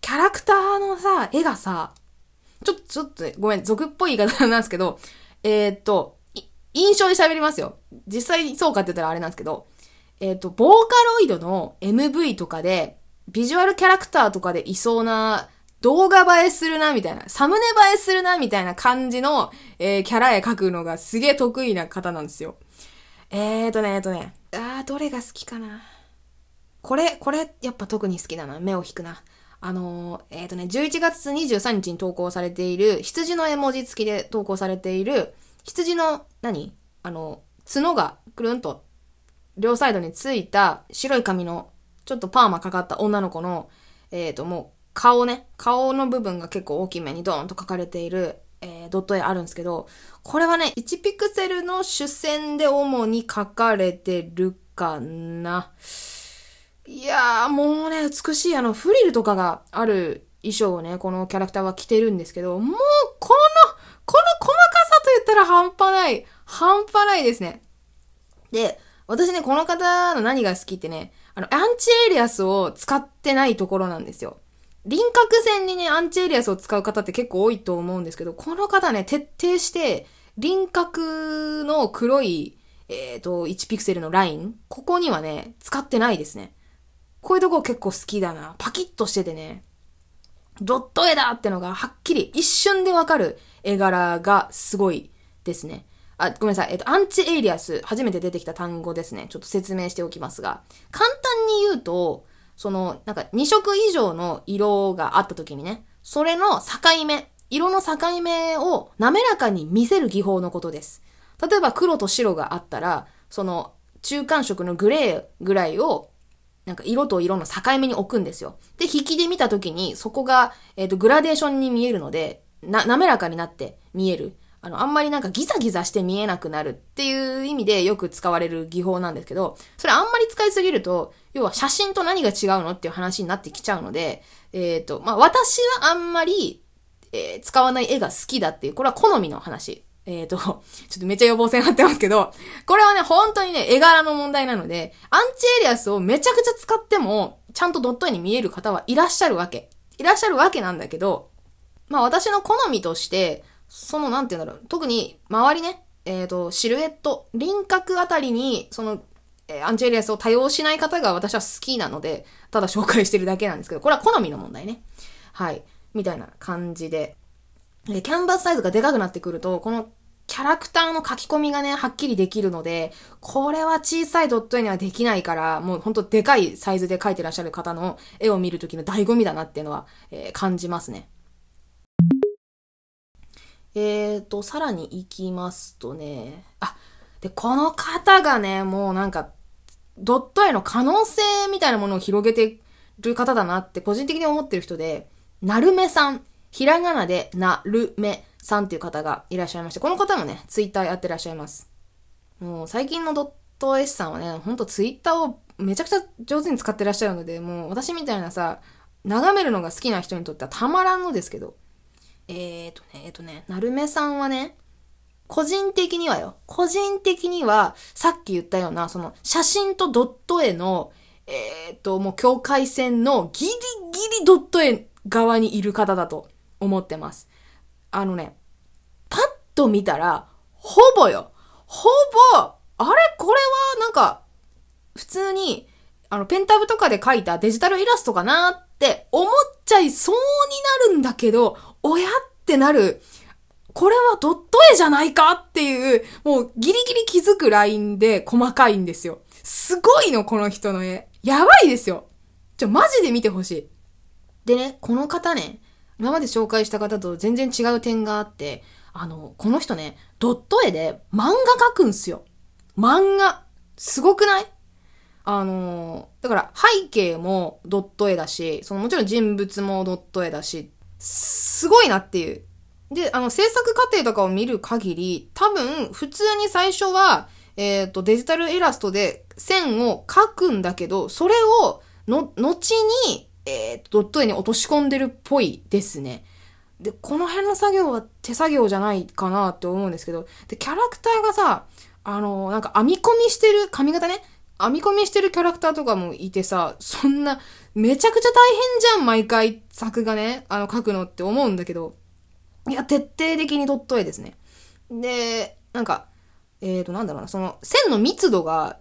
キャラクターのさ、絵がさ、ちょっと、ちょっと、ごめん、俗っぽい言い方なんですけど、えー、っと、印象で喋りますよ。実際そうかって言ったらあれなんですけど、えー、っと、ボーカロイドの MV とかで、ビジュアルキャラクターとかでいそうな、動画映えするな、みたいな、サムネ映えするな、みたいな感じの、えー、キャラ絵描くのがすげえ得意な方なんですよ。えーとね、えーとね、あー、どれが好きかな。これ、これ、やっぱ特に好きだな。目を引くな。あのー、え、ー、とね、11月23日に投稿されている、羊の絵文字付きで投稿されている、羊の何、あの、角がくるんと、両サイドについた白い髪の、ちょっとパーマかかった女の子の、えっ、ー、と、もう、顔ね、顔の部分が結構大きめにドーンと描かれている、えー、ドット絵あるんですけど、これはね、1ピクセルの主線で主に描かれてるかな。いやー、もうね、美しいあの、フリルとかがある衣装をね、このキャラクターは着てるんですけど、もう、この、この細かさと言ったら半端ない。半端ないですね。で、私ね、この方の何が好きってね、あの、アンチエイリアスを使ってないところなんですよ。輪郭線にね、アンチエイリアスを使う方って結構多いと思うんですけど、この方ね、徹底して、輪郭の黒い、えっ、ー、と、1ピクセルのライン、ここにはね、使ってないですね。こういうとこ結構好きだな。パキッとしててね、ドット絵だってのがはっきり一瞬でわかる絵柄がすごいですね。あ、ごめんなさい。えっと、アンチエイリアス、初めて出てきた単語ですね。ちょっと説明しておきますが、簡単に言うと、その、なんか2色以上の色があった時にね、それの境目、色の境目を滑らかに見せる技法のことです。例えば黒と白があったら、その中間色のグレーぐらいをなんか色と色の境目に置くんですよ。で、引きで見た時に、そこが、えっ、と、グラデーションに見えるので、な、滑らかになって見える。あの、あんまりなんかギザギザして見えなくなるっていう意味でよく使われる技法なんですけど、それあんまり使いすぎると、要は写真と何が違うのっていう話になってきちゃうので、えっ、ー、と、まあ、私はあんまり、えー、使わない絵が好きだっていう、これは好みの話えっ、と、ちょっとめっちゃ予防線張ってますけど、これはね、本当にね、絵柄の問題なので、アンチエリアスをめちゃくちゃ使っても、ちゃんとドット絵に見える方はいらっしゃるわけ。いらっしゃるわけなんだけど、まあ私の好みとして、その、なんて言うんだろう、特に周りね、えっ、ー、と、シルエット、輪郭あたりに、その、え、アンチエリアスを多用しない方が私は好きなので、ただ紹介してるだけなんですけど、これは好みの問題ね。はい。みたいな感じで。で、キャンバスサイズがでかくなってくると、このキャラクターの書き込みがね、はっきりできるので、これは小さいドット絵にはできないから、もうほんとでかいサイズで描いてらっしゃる方の絵を見るときの醍醐味だなっていうのは、えー、感じますね。えーと、さらに行きますとね、あ、で、この方がね、もうなんか、ドット絵の可能性みたいなものを広げてる方だなって個人的に思ってる人で、なるめさん。ひらがなでなるめさんっていう方がいらっしゃいまして、この方もね、ツイッターやってらっしゃいます。もう最近のドット S さんはね、ほんとツイッターをめちゃくちゃ上手に使ってらっしゃるので、もう私みたいなさ、眺めるのが好きな人にとってはたまらんのですけど、えーとね、えーとね、なるめさんはね、個人的にはよ、個人的には、さっき言ったような、その、写真とドット絵の、えーと、もう境界線のギリギリドット絵側にいる方だと思ってます。あのね、パッと見たら、ほぼよ、ほぼ、あれ？これはなんか、普通に、あの、ペンタブとかで描いたデジタルイラストかなって思っちゃいそうになるんだけど、親ってなる、これはドット絵じゃないかっていう、もうギリギリ気づくラインで細かいんですよ。すごいの、この人の絵。やばいですよ。ちょ、マジで見てほしい。でね、この方ね、今まで紹介した方と全然違う点があって、あの、この人ね、ドット絵で漫画描くんすよ。漫画。すごくない？あのだから背景もドット絵だし、そのもちろん人物もドット絵だし、すごいなっていう。で、あの、制作過程とかを見る限り、多分、普通に最初は、えっ、ー、と、デジタルイラストで線を描くんだけど、それを、の、後に、えっ、ー、と、ドット絵に落とし込んでるっぽいですね。で、この辺の作業は手作業じゃないかなって思うんですけど、で、キャラクターがさ、あの、なんか編み込みしてる髪型ね、編み込みしてるキャラクターとかもいてさ、そんな、めちゃくちゃ大変じゃん、毎回作がね、あの、書くのって思うんだけど、いや、徹底的にドット絵ですね。で、なんか、えーと、なんだろうな、その、線の密度が、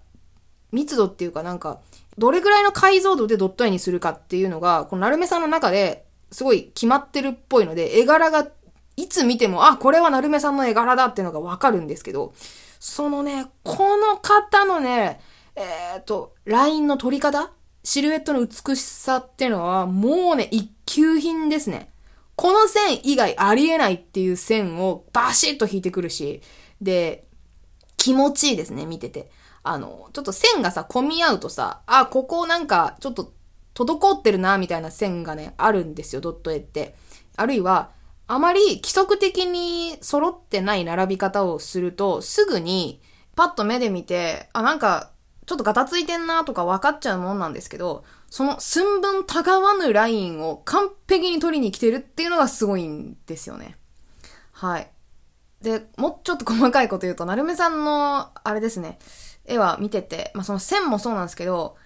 密度っていうかなんか、どれぐらいの解像度でドット絵にするかっていうのが、このなるめさんの中ですごい決まってるっぽいので、絵柄がいつ見ても、あ、これはなるめさんの絵柄だっていうのがわかるんですけど、そのね、この方のね、えっ、ー、と、ラインの取り方シルエットの美しさっていうのは、もうね、一級品ですね。この線以外ありえないっていう線をバシッと引いてくるし、で、気持ちいいですね、見てて。あの、ちょっと線がさ、混み合うとさ、あ、ここなんか、ちょっと、滞ってるな、みたいな線がね、あるんですよ、ドット絵って。あるいは、あまり規則的に揃ってない並び方をすると、すぐに、パッと目で見て、あ、なんか、ちょっとガタついてんなとか分かっちゃうもんなんですけど、その寸分たがわぬラインを完璧に取りに来てるっていうのがすごいんですよね。はい。で、もうちょっと細かいこと言うと、なるめさんの、あれですね、絵は見てて、まあその線もそうなんですけど、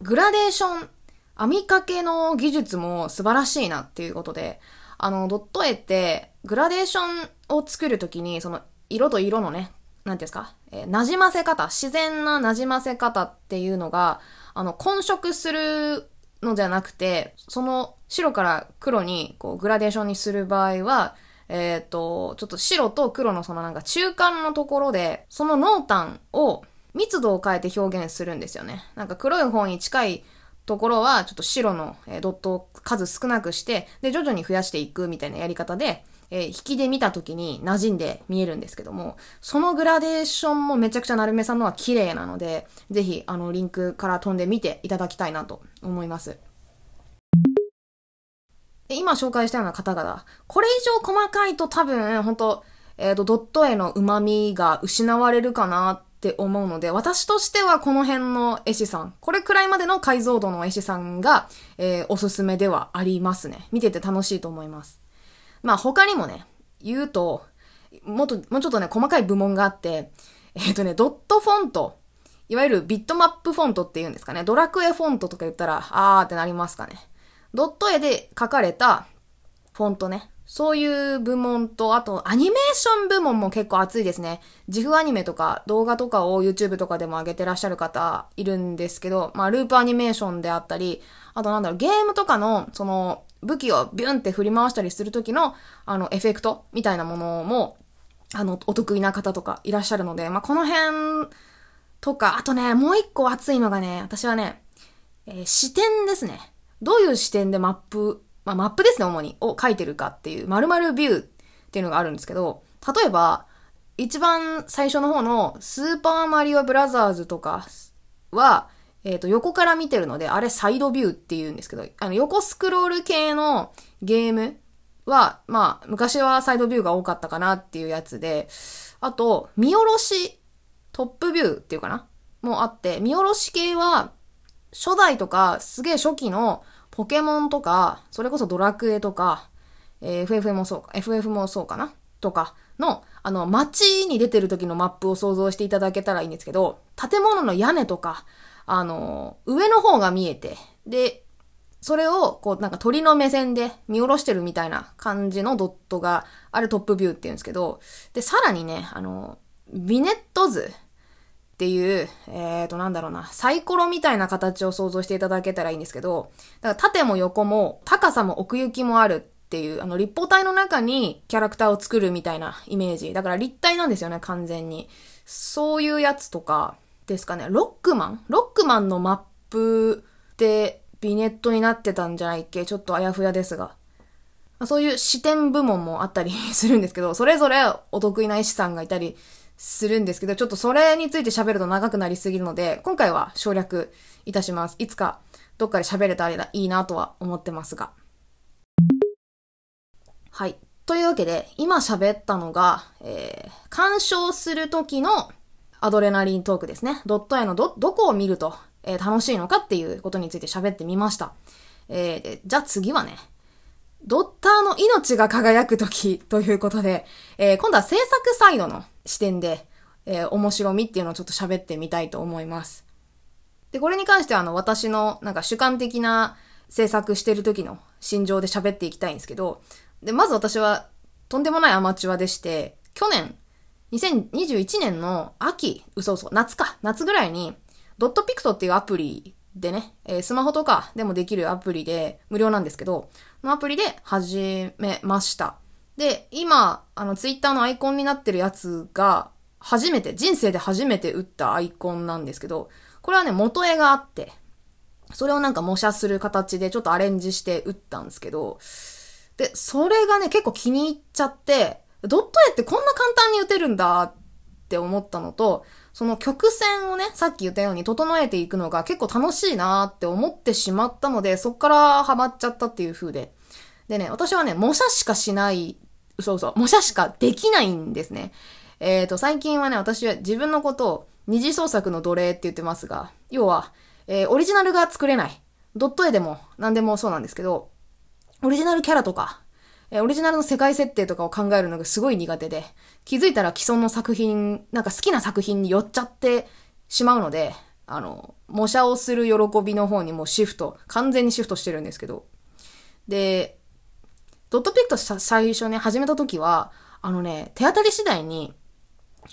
グラデーション、編み掛けの技術も素晴らしいなっていうことで、あの、ドット絵って、グラデーションを作るときに、その、色と色のね、なんていうんですか、えー、馴染ませ方、自然な馴染ませ方っていうのが、あの、混色するのじゃなくて、その白から黒にこうグラデーションにする場合は、えっ、ー、と、ちょっと白と黒のそのなんか中間のところで、その濃淡を密度を変えて表現するんですよね。なんか黒い方に近いところはちょっと白のドットを数少なくして、で、徐々に増やしていくみたいなやり方で、えー、引きで見た時に馴染んで見えるんですけども、そのグラデーションもめちゃくちゃなるめさんのは綺麗なので、ぜひ、あの、リンクから飛んでみていただきたいなと思います。今紹介したような方々、これ以上細かいと多分、本当えっ、ー、と、ドット絵の旨味が失われるかなって思うので、私としてはこの辺の絵師さん、これくらいまでの解像度の絵師さんが、えー、おすすめではありますね。見てて楽しいと思います。まあ他にもね、言うと、もっと、もうちょっとね、細かい部門があって、えっ、ー、とね、ドットフォント、いわゆるビットマップフォントっていうんですかね、ドラクエフォントとか言ったら、あーってなりますかね。ドット絵で書かれたフォントね。そういう部門と、あとアニメーション部門も結構熱いですね。自負アニメとか動画とかを YouTube とかでも上げてらっしゃる方いるんですけど、まあループアニメーションであったり、あとなんだろう、ゲームとかの、その、武器をビュンって振り回したりする時の、あの、エフェクトみたいなものも、あの、お得意な方とかいらっしゃるので、まあ、この辺とか、あとね、もう一個熱いのがね、私はね、えー、視点ですね。どういう視点でマップ、まあ、マップですね、主に、を書いてるかっていう、〇〇ビューっていうのがあるんですけど、例えば、一番最初の方のスーパーマリオブラザーズとかは、えっ、ー、と、横から見てるので、あれサイドビューって言うんですけど、あの、横スクロール系のゲームは、まあ、昔はサイドビューが多かったかなっていうやつで、あと、見下ろし、トップビューっていうかなもあって、見下ろし系は、初代とか、すげえ初期のポケモンとか、それこそドラクエとか、えー、FF もそうか、FF もそうかなとかの、あの、街に出てる時のマップを想像していただけたらいいんですけど、建物の屋根とか、あの、上の方が見えて、で、それを、こう、なんか鳥の目線で見下ろしてるみたいな感じのドットが、あれトップビューって言うんですけど、で、さらにね、あの、ビネット図っていう、えーと、なんだろうな、サイコロみたいな形を想像していただけたらいいんですけど、だから縦も横も高さも奥行きもあるっていう、あの、立方体の中にキャラクターを作るみたいなイメージ。だから立体なんですよね、完全に。そういうやつとかですかね。ロックマン？ロックマンのマップってビネットになってたんじゃないっけ？ちょっとあやふやですが。そういう視点部門もあったり するんですけど、それぞれお得意な医師さんがいたりするんですけど、ちょっとそれについて喋ると長くなりすぎるので、今回は省略いたします。いつかどっかで喋れたらいいなとは思ってますが。はい。というわけで、今喋ったのが、えー、鑑賞するときのアドレナリントークですね。ドット絵のど、どこを見ると、えー、楽しいのかっていうことについて喋ってみました。えー、じゃあ次はね、ドッターの命が輝くとき ということで、えー、今度は制作サイドの視点で、えー、面白みっていうのをちょっと喋ってみたいと思います。で、これに関してはあの、私のなんか主観的な制作してる時の心情で喋っていきたいんですけど、で、まず私はとんでもないアマチュアでして、去年、2021年の秋、嘘嘘、夏か、夏ぐらいに、ドットピクトっていうアプリでね、えー、スマホとかでもできるアプリで、無料なんですけど、のアプリで始めました。で、今、あの、ツイッターのアイコンになってるやつが、初めて、人生で初めて打ったアイコンなんですけど、これはね、元絵があって、それをなんか模写する形でちょっとアレンジして打ったんですけど、で、それがね、結構気に入っちゃって、ドット絵ってこんな簡単に打てるんだって思ったのと、その曲線をね、さっき言ったように整えていくのが結構楽しいなって思ってしまったので、そっからハマっちゃったっていう風で。でね、私はね、模写しかしない、そうそう、模写しかできないんですね。えっ、ー、と、最近はね、私は自分のことを二次創作の奴隷って言ってますが、要は、えー、オリジナルが作れない。ドット絵でも何でもそうなんですけど、オリジナルキャラとか、えオリジナルの世界設定とかを考えるのがすごい苦手で、気づいたら既存の作品、なんか好きな作品に寄っちゃってしまうので、あの、模写をする喜びの方にもうシフト、完全にシフトしてるんですけど。で、ドットピクト最初ね、始めた時は、あのね、手当たり次第に、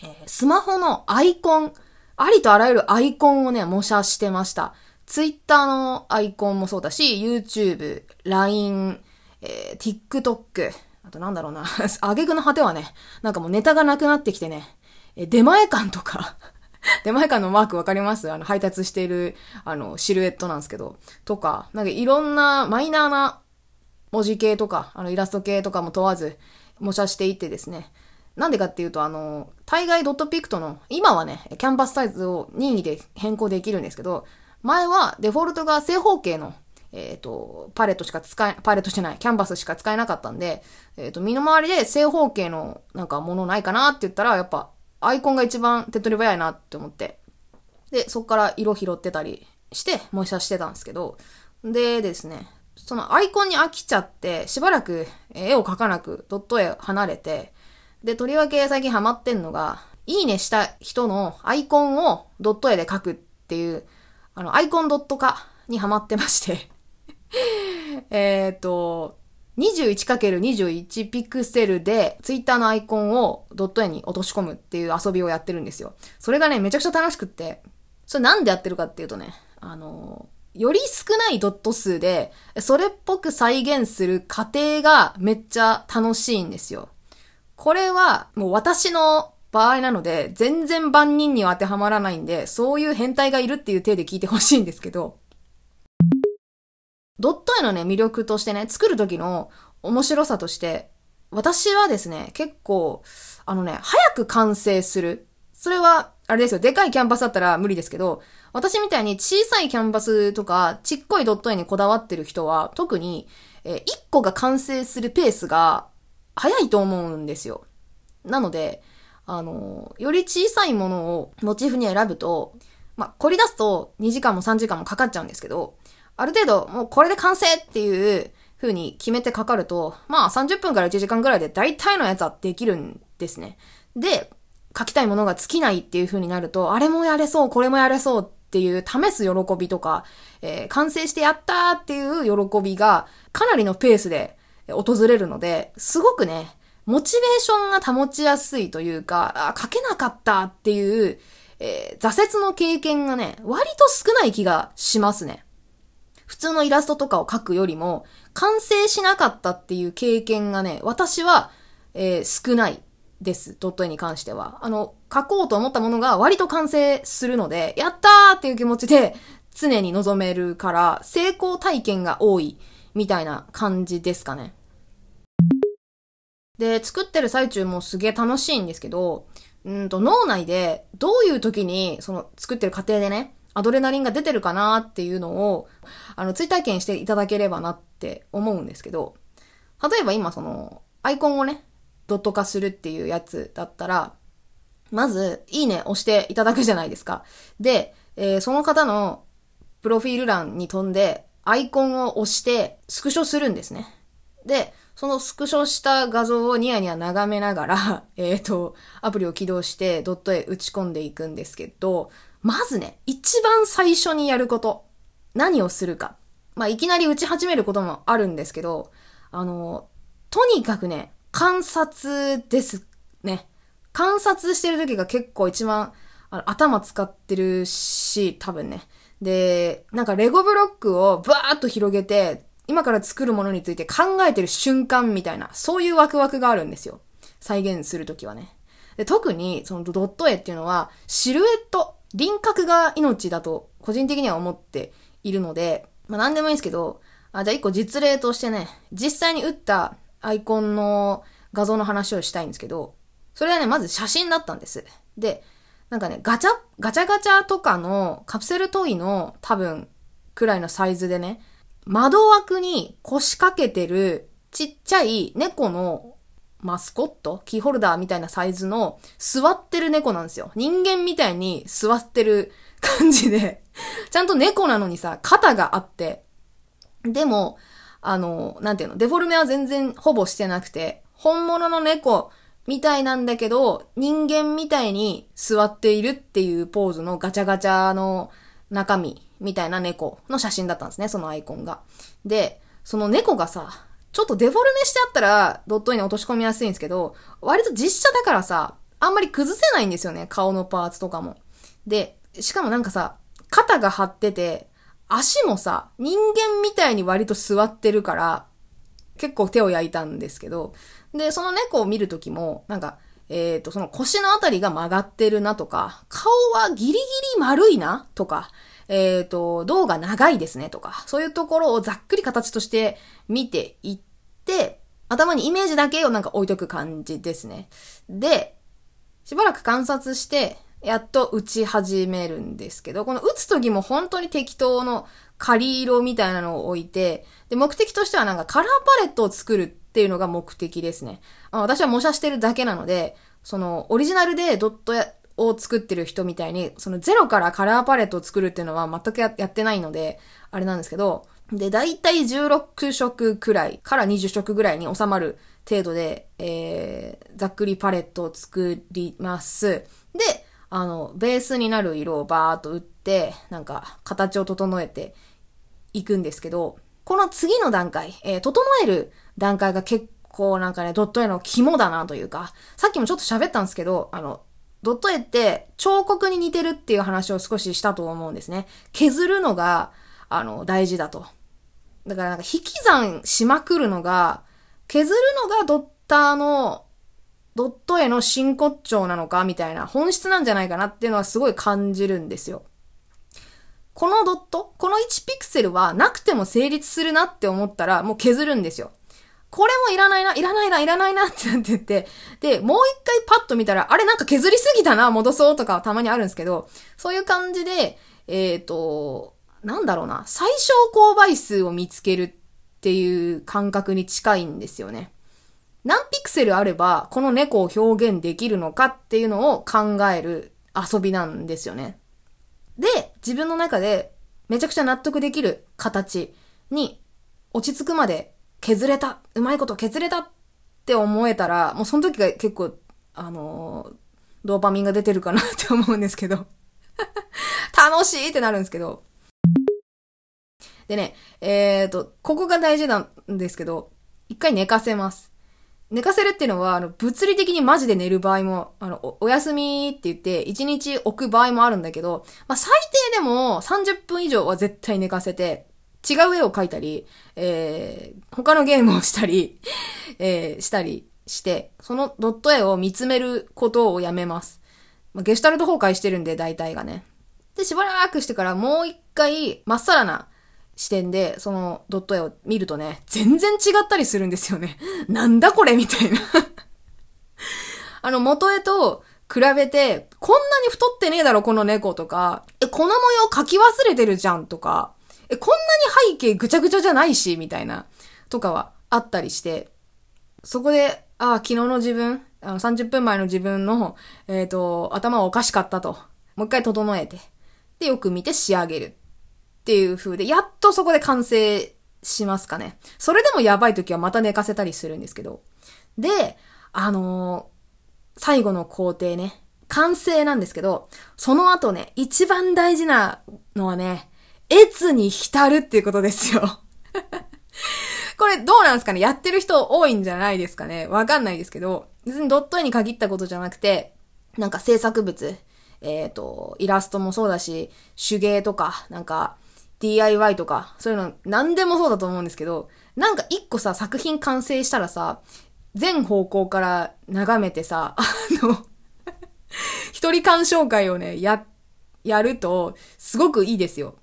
えー、スマホのアイコン、ありとあらゆるアイコンをね、模写してました。ツイッターのアイコンもそうだし、YouTube、LINE、えー、TikTok、あとなんだろうな、あげくの果てはね、なんかもうネタがなくなってきてね、え出前館とか。出前館のマークわかります？あの、配達している、あの、シルエットなんですけど、とか、なんかいろんなマイナーな文字系とか、あの、イラスト系とかも問わず、模写していってですね、なんでかっていうと、あの、対外ドットピクトの、今はね、キャンバスサイズを任意で変更できるんですけど、前はデフォルトが正方形のえっ、ー、と、パレットしか使え、パレットしてない、キャンバスしか使えなかったんで、えっ、ー、と、身の回りで正方形のなんかものないかなって言ったら、やっぱアイコンが一番手っ取り早いなって思って。で、そっから色拾ってたりして、模写してたんですけど、でですね、そのアイコンに飽きちゃって、しばらく絵を描かなく、ドット絵離れて、で、とりわけ最近ハマってんのが、いいねした人のアイコンをドット絵で描くっていう、あの、アイコンドット化にハマってまして えっと、21×21 ピクセルで Twitter のアイコンをドット絵に落とし込むっていう遊びをやってるんですよ。それがね、めちゃくちゃ楽しくって、それなんでやってるかっていうとね、あの、より少ないドット数で、それっぽく再現する過程がめっちゃ楽しいんですよ。これはもう私の場合なので、全然万人には当てはまらないんで、そういう変態がいるっていう体で聞いてほしいんですけど、ドット絵のね、魅力としてね、作る時の面白さとして、私はですね、結構、あのね、早く完成する。それは、あれですよ、でかいキャンバスだったら無理ですけど、私みたいに小さいキャンバスとか、ちっこいドット絵にこだわってる人は、特に、えー、1個が完成するペースが、早いと思うんですよ。なので、あのー、より小さいものをモチーフに選ぶと、まあ、凝り出すと2時間も3時間もかかっちゃうんですけど、ある程度、もうこれで完成っていう風に決めてかかると、まあ30分から1時間ぐらいで大体のやつはできるんですね。で、書きたいものが尽きないっていう風になると、あれもやれそう、これもやれそうっていう試す喜びとか、えー、完成してやったっていう喜びがかなりのペースで訪れるので、すごくね、モチベーションが保ちやすいというか、あ書けなかったっていう、えー、挫折の経験がね、割と少ない気がしますね。普通のイラストとかを描くよりも、完成しなかったっていう経験がね、私は、えー、少ないです。ドット絵に関しては。あの、描こうと思ったものが割と完成するので、やったーっていう気持ちで常に望めるから、成功体験が多いみたいな感じですかね。で、作ってる最中もすげえ楽しいんですけど、うんと脳内でどういう時に、その作ってる過程でね、アドレナリンが出てるかなっていうのを、あの、追体験していただければなって思うんですけど、例えば今その、アイコンをね、ドット化するっていうやつだったら、まず、いいね押していただくじゃないですか。で、えー、その方のプロフィール欄に飛んで、アイコンを押して、スクショするんですね。で、そのスクショした画像をニヤニヤ眺めながら、えっ、ー、と、アプリを起動してドットへ打ち込んでいくんですけど、まずね、一番最初にやること。何をするか。まあ、いきなり打ち始めることもあるんですけど、あの、とにかくね、観察ですね。観察してる時が結構一番頭使ってるし、多分ね。で、なんかレゴブロックをバーッと広げて、今から作るものについて考えてる瞬間みたいな、そういうワクワクがあるんですよ。再現するときはね。で、特に、そのドット絵っていうのは、シルエット、輪郭が命だと、個人的には思っているので、まあ何でもいいんですけど、あ、じゃあ一個実例としてね、実際に打ったアイコンの画像の話をしたいんですけど、それはね、まず写真だったんです。で、なんかね、ガチャ、ガチャガチャとかのカプセルトイの多分くらいのサイズでね、窓枠に腰掛けてるちっちゃい猫のマスコットキーホルダーみたいなサイズの座ってる猫なんですよ。人間みたいに座ってる感じで ちゃんと猫なのにさ、肩があって、でも、あの、なんていうの、デフォルメは全然ほぼしてなくて、本物の猫みたいなんだけど、人間みたいに座っているっていうポーズのガチャガチャの中身みたいな猫の写真だったんですね、そのアイコンが。で、その猫がさ、ちょっとデフォルメしてあったらドット絵に落とし込みやすいんですけど、割と実写だからさ、あんまり崩せないんですよね、顔のパーツとかも。で、しかもなんかさ、肩が張ってて、足もさ、人間みたいに割と座ってるから、結構手を焼いたんですけど、で、その猫を見るときも、なんか、えっ、ー、と、その腰のあたりが曲がってるなとか、顔はギリギリ丸いなとか、えっ、ー、と、胴が長いですねとか、そういうところをざっくり形として見ていって、頭にイメージだけをなんか置いとく感じですね。で、しばらく観察して、やっと打ち始めるんですけど、この打つ時も本当に適当の仮色みたいなのを置いて、で、目的としてはなんかカラーパレットを作るっていうのが目的ですね。私は模写してるだけなので、その、オリジナルでドットを作ってる人みたいに、そのゼロからカラーパレットを作るっていうのは全くやってないので、あれなんですけど、で、だいたい16色くらいから20色ぐらいに収まる程度で、えー、ざっくりパレットを作ります。で、あの、ベースになる色をバーっと打って、なんか、形を整えていくんですけど、この次の段階、えー、整える段階が結構なんかね、ドット絵の肝だなというか、さっきもちょっと喋ったんですけど、あの、ドット絵って彫刻に似てるっていう話を少ししたと思うんですね。削るのが、あの、大事だと。だからなんか引き算しまくるのが、削るのがドッターのドット絵の真骨頂なのかみたいな本質なんじゃないかなっていうのはすごい感じるんですよ。このドットこの1ピクセルはなくても成立するなって思ったらもう削るんですよ。これもいらないな、いらないな、いらないなってなってて、で、もう一回パッと見たら、あれなんか削りすぎたな、戻そうとかたまにあるんですけど、そういう感じで、えっ、ー、と、なんだろうな、最小公倍数を見つけるっていう感覚に近いんですよね。何ピクセルあればこの猫を表現できるのかっていうのを考える遊びなんですよね。で、自分の中でめちゃくちゃ納得できる形に落ち着くまで削れた、うまいこと削れたって思えたら、もうその時が結構、あのー、ドーパミンが出てるかなって思うんですけど 楽しいってなるんですけど。でね、えっ、ー、と、ここが大事なんですけど、一回寝かせます。寝かせるっていうのは、あの、物理的にマジで寝る場合も、あの、おお休みって言って、1日置く場合もあるんだけど、まあ、最低でも30分以上は絶対寝かせて、違う絵を描いたり、えー、他のゲームをしたり、えー、したりして、そのドット絵を見つめることをやめます。まあ、ゲシュタルト崩壊してるんで、大体がね。で、しばらくしてからもう一回、まっさらな視点で、そのドット絵を見るとね、全然違ったりするんですよね。なんだこれみたいな あの、元絵と比べて、こんなに太ってねえだろ、この猫とか、え、この模様描き忘れてるじゃんとか、え、こんなに背景ぐちゃぐちゃじゃないし、みたいな、とかはあったりして、そこで、ああ、昨日の自分、あの、30分前の自分の、えっ、ー、と、頭はおかしかったと。もう一回整えて。で、よく見て仕上げる。っていう風で、やっとそこで完成しますかね。それでもやばい時はまた寝かせたりするんですけど。で、あのー、最後の工程ね。完成なんですけど、その後ね、一番大事なのはね、越に浸るっていうことですよ。これどうなんですかね？やってる人多いんじゃないですかね？わかんないですけど、別にドット絵に限ったことじゃなくて、なんか制作物、えっ、ー、と、イラストもそうだし、手芸とか、なんか、DIY とか、そういうの、何でもそうだと思うんですけど、なんか一個さ、作品完成したらさ、全方向から眺めてさ、あの一人鑑賞会をね、や、やると、すごくいいですよ。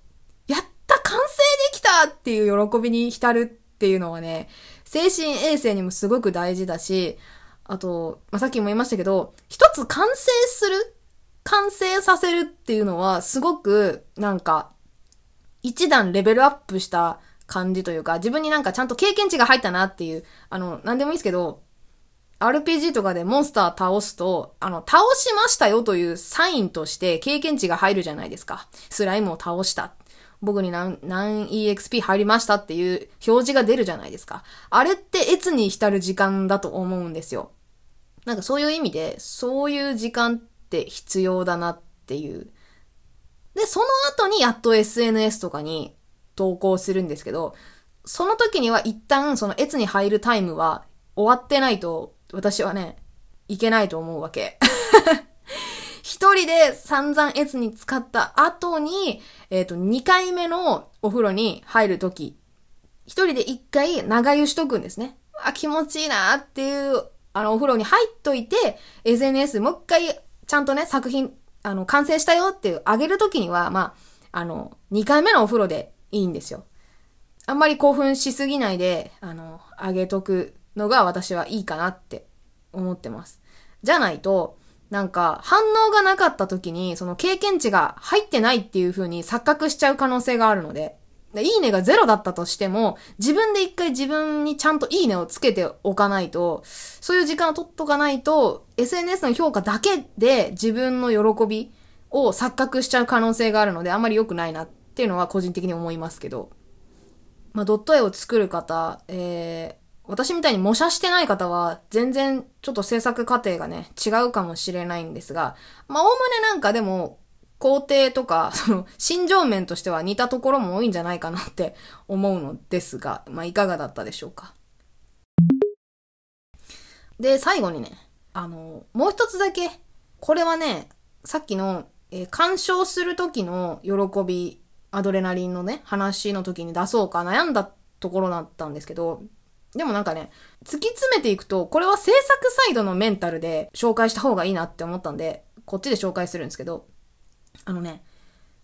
った完成できたっていう喜びに浸るっていうのはね、精神衛生にもすごく大事だし、あと、まあ、さっきも言いましたけど、一つ完成する完成させるっていうのは、すごく、なんか、一段レベルアップした感じというか、自分になんかちゃんと経験値が入ったなっていう、あの、なんでもいいですけど、RPG とかでモンスター倒すと、あの、倒しましたよというサインとして経験値が入るじゃないですか。スライムを倒した。僕に何、何 EXP 入りましたっていう表示が出るじゃないですか。あれって越に浸る時間だと思うんですよ。なんかそういう意味で、そういう時間って必要だなっていうで、その後にやっと SNS とかに投稿するんですけど、その時には一旦その越に入るタイムは終わってないと私はね、いけないと思うわけ。一人で散々越に使った後に、えっ、ー、と、二回目のお風呂に入る時、一人で一回長湯しとくんですね。あ、気持ちいいなっていう、あの、お風呂に入っといて、SNS もう一回、ちゃんとね、作品あの、完成したよっていう、あげるときには、まあ、あの、2回目のお風呂でいいんですよ。あんまり興奮しすぎないで、あの、あげとくのが私はいいかなって思ってます。じゃないと、なんか、反応がなかった時に、その経験値が入ってないっていう風に錯覚しちゃう可能性があるので、いいねがゼロだったとしても、自分で一回自分にちゃんといいねをつけておかないと、そういう時間を取っとかないと、SNS の評価だけで自分の喜びを錯覚しちゃう可能性があるので、あまり良くないなっていうのは個人的に思いますけど。まあ、ドット絵を作る方、えー、私みたいに模写してない方は、全然ちょっと制作過程がね、違うかもしれないんですが、まあ、おおむねなんかでも、工程とか、その、心情面としては似たところも多いんじゃないかなって思うのですが、まあ、いかがだったでしょうか。で、最後にね、あの、もう一つだけ、これはね、さっきの、えー、鑑賞する時の喜び、アドレナリンのね、話の時に出そうか悩んだところだったんですけど、でもなんかね、突き詰めていくと、これは制作サイドのメンタルで紹介した方がいいなって思ったんで、こっちで紹介するんですけど、あのね、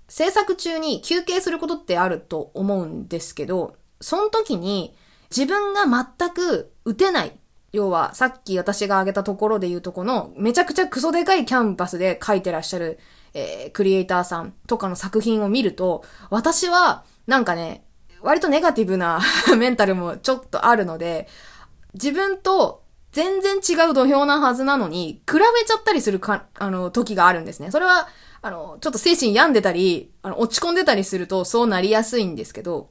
制作中に休憩することってあると思うんですけど、その時に自分が全く打てない。要は、さっき私が挙げたところで言うとこの、めちゃくちゃクソでかいキャンパスで書いてらっしゃる、えー、クリエイターさんとかの作品を見ると、私は、なんかね、割とネガティブな メンタルもちょっとあるので、自分と全然違う土俵なはずなのに、比べちゃったりするか、あの、時があるんですね。それは、あの、ちょっと精神病んでたり、あの、落ち込んでたりするとそうなりやすいんですけど、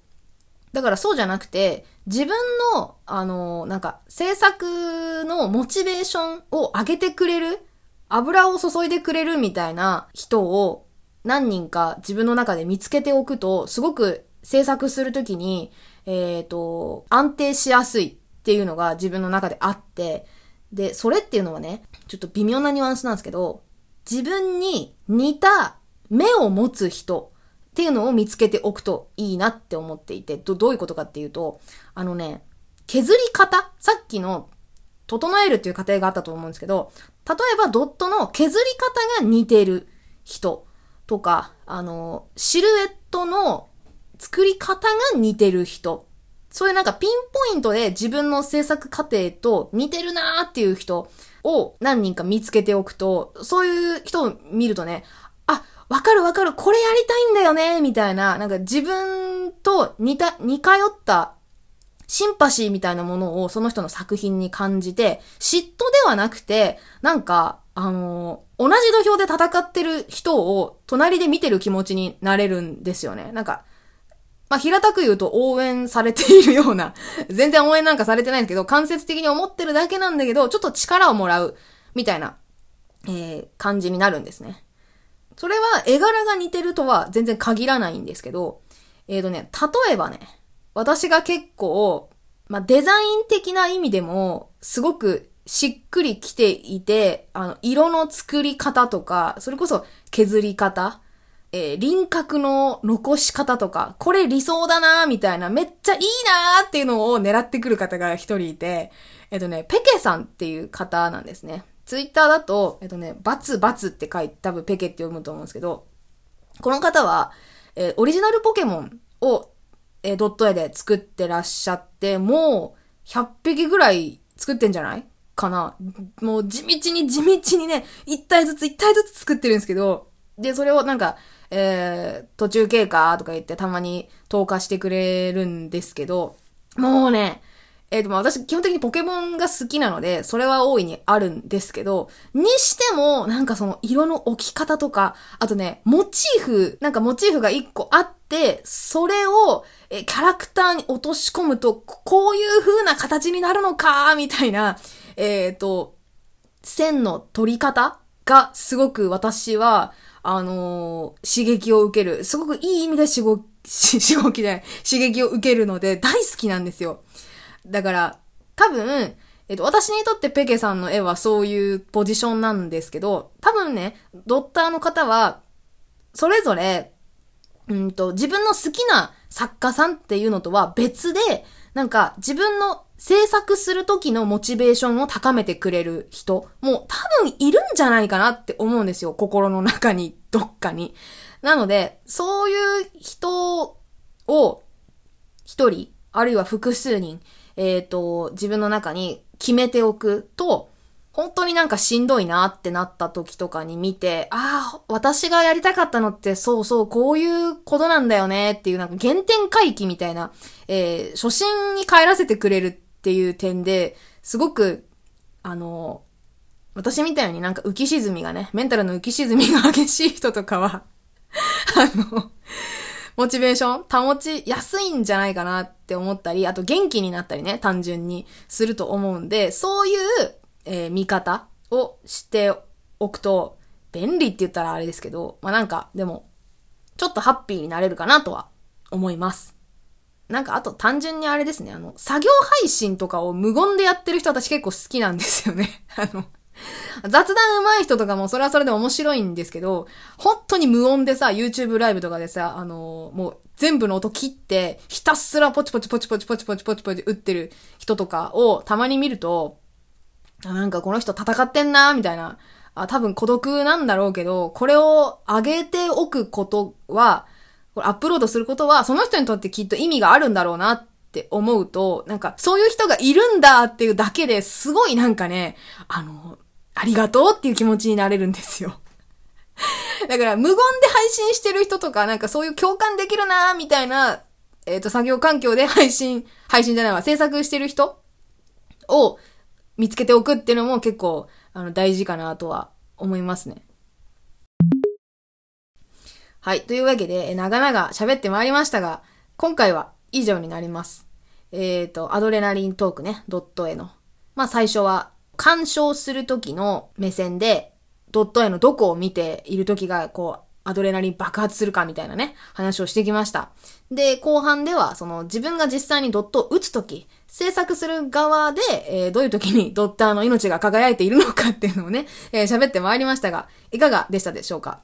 だからそうじゃなくて、自分の、あの、なんか、制作のモチベーションを上げてくれる、油を注いでくれるみたいな人を何人か自分の中で見つけておくと、すごく制作するときに、えっ、ー、と、安定しやすいっていうのが自分の中であって、で、それっていうのはね、ちょっと微妙なニュアンスなんですけど、自分に似た目を持つ人、っていうのを見つけておくといいなって思っていて、ど、どういうことかっていうと、あのね、削り方さっきの整えるっていう過程があったと思うんですけど、例えばドットの削り方が似てる人とか、あの、シルエットの作り方が似てる人。そういうなんかピンポイントで自分の制作過程と似てるなーっていう人を何人か見つけておくと、そういう人を見るとね、あ、わかるわかる、これやりたいんだよね、みたいな、なんか自分と似た、似通ったシンパシーみたいなものをその人の作品に感じて、嫉妬ではなくて、なんか、あのー、同じ土俵で戦ってる人を隣で見てる気持ちになれるんですよね。なんか、まあ、平たく言うと応援されているような、全然応援なんかされてないんですけど、間接的に思ってるだけなんだけど、ちょっと力をもらう、みたいな、えー、感じになるんですね。それは絵柄が似てるとは全然限らないんですけど、えっ、ー、とね、例えばね、私が結構、まあ、デザイン的な意味でも、すごくしっくりきていて、あの、色の作り方とか、それこそ削り方、えー、輪郭の残し方とか、これ理想だなーみたいな、めっちゃいいなーっていうのを狙ってくる方が一人いて、えっ、とね、ペケさんっていう方なんですね。ツイッターだと、えっとね、バツバツって書いて、多分ペケって読むと思うんですけど、この方は、えー、オリジナルポケモンを、えー、ドット絵で作ってらっしゃって、もう、100匹ぐらい作ってんじゃない？かな？もう地道に地道にね、一体ずつ一体ずつ作ってるんですけど、で、それをなんか、えー、途中経過とか言ってたまに投下してくれるんですけど、もうね、えっ、ー、と、ま私基本的にポケモンが好きなので、それは大いにあるんですけど、にしても、なんかその色の置き方とか、あとね、モチーフ、なんかモチーフが一個あって、それを、え、キャラクターに落とし込むと、こういう風な形になるのか、みたいな、えっ、ー、と、線の取り方がすごく私は、あのー、刺激を受ける。すごくいい意味で刺激、刺激で、刺激を受けるので大好きなんですよ。だから、多分、えっと、私にとってペケさんの絵はそういうポジションなんですけど、多分ね、ドッターの方は、それぞれ、うんと、自分の好きな作家さんっていうのとは別で、なんか自分の制作する時のモチベーションを高めてくれる人もう多分いるんじゃないかなって思うんですよ。心の中に、どっかに。なので、そういう人を一人、あるいは複数人、えっ、ー、と、自分の中に決めておくと、本当になんかしんどいなってなった時とかに見て、ああ、私がやりたかったのってそうそう、こういうことなんだよねっていうなんか原点回帰みたいな、えー、初心に帰らせてくれるっていう点で、すごく、あの、私みたいになんか浮き沈みがね、メンタルの浮き沈みが激しい人とかは あの、モチベーション保ちやすいんじゃないかなって思ったり、あと元気になったりね、単純にすると思うんで、そういう、えー、見方をしておくと、便利って言ったらあれですけど、まあなんか、でも、ちょっとハッピーになれるかなとは思います。なんかあと単純にあれですね、あの、作業配信とかを無言でやってる人私結構好きなんですよね。あの、雑談上手い人とかもそれはそれで面白いんですけど、本当に無音でさ、YouTube ライブとかでさ、あの、もう全部の音切って、ひたすらポチポチポチポチポチポチポチポチ打ってる人とかをたまに見ると、なんかこの人戦ってんな、みたいな。あ、多分孤独なんだろうけど、これを上げておくことは、これアップロードすることは、その人にとってきっと意味があるんだろうなって思うと、なんか、そういう人がいるんだっていうだけですごいなんかね、あの、ありがとうっていう気持ちになれるんですよ。だから、無言で配信してる人とか、なんかそういう共感できるなーみたいな、えっ、ー、と、作業環境で配信、配信じゃないわ、制作してる人を見つけておくっていうのも結構、あの、大事かなとは思いますね。はい。というわけで、長々喋ってまいりましたが、今回は以上になります。えっ、ー、と、アドレナリントークね、ドットへの。まあ最初は鑑賞する時の目線で、ドット絵のどこを見ている時が、こう、アドレナリン爆発するかみたいなね、話をしてきました。で、後半では、その自分が実際にドットを打つとき、制作する側で、えー、どういう時にドッターの命が輝いているのかっていうのをね、えー、喋ってまいりましたが、いかがでしたでしょうか、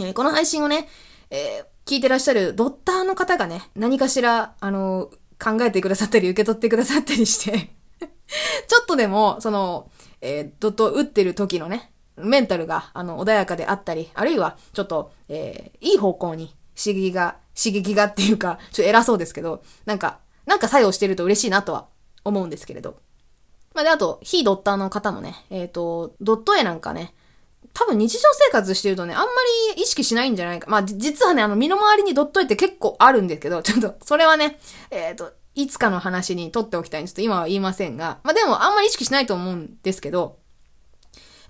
えー、この配信をね、え聞いてらっしゃるドッターの方がね、何かしら、あの、考えてくださったり、受け取ってくださったりして ちょっとでも、その、え、ドット打ってる時のね、メンタルが、あの、穏やかであったり、あるいは、ちょっと、え、いい方向に刺激が、刺激がっていうか、ちょっと偉そうですけど、なんか、なんか作用してると嬉しいなとは思うんですけれど。まあ、で、あと、非ドッターの方もね、えっ、ー、と、ドット絵なんかね、多分日常生活してるとね、あんまり意識しないんじゃないか。まあ、実はね、あの、身の回りにドット絵って結構あるんですけど、ちょっと、それはね、えっ、ー、と、いつかの話にとっておきたいんです。ちょっと今は言いませんが。まあ、でも、あんまり意識しないと思うんですけど、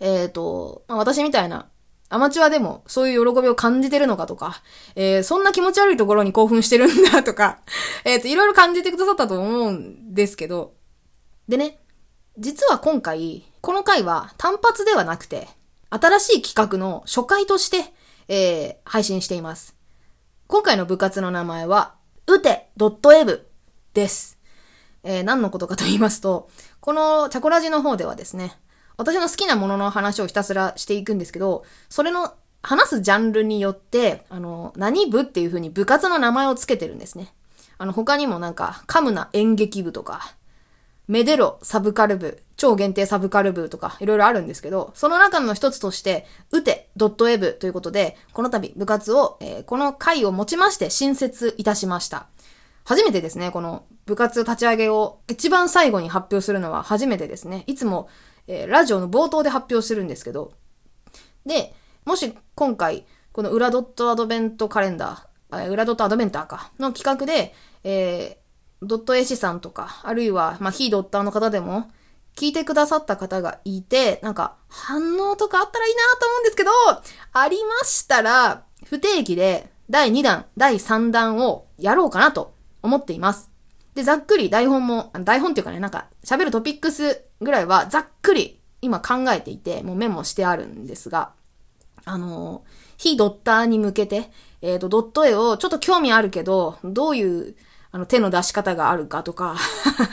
えっ、ー、と、まあ、私みたいな、アマチュアでもそういう喜びを感じてるのかとか、えー、そんな気持ち悪いところに興奮してるんだとか、えっ、と、いろいろ感じてくださったと思うんですけど、でね、実は今回、この回は単発ではなくて、新しい企画の初回として、えー、配信しています。今回の部活の名前は、うて .ev です。えー、何のことかと言いますと、このチャコラジの方ではですね、私の好きなものの話をひたすらしていくんですけど、それの話すジャンルによって、あの、何部っていう風に部活の名前をつけてるんですね。あの、他にもなんか、カムナ演劇部とか、メデロサブカル部、超限定サブカル部とかいろいろあるんですけど、その中の一つとして、うて .ev ということで、この度部活を、えー、この回をもちまして新設いたしました。初めてですね、この部活立ち上げを一番最後に発表するのは初めてですね。いつも、えー、ラジオの冒頭で発表するんですけど。で、もし今回、この裏ドットアドベントカレンダー、裏ドットアドベンターか、の企画で、えドット絵師さんとか、あるいは、まあ、非ドッターの方でも、聞いてくださった方がいて、なんか、反応とかあったらいいなと思うんですけど、ありましたら、不定期で、第2弾、第3弾をやろうかなと思っています。で、ざっくり台本も、台本っていうかね、なんか、喋るトピックスぐらいは、ざっくり今考えていて、もうメモしてあるんですが、あのー、非ドッターに向けて、えっ、ー、と、ドット絵をちょっと興味あるけど、どういうあの、手の出し方があるかとか。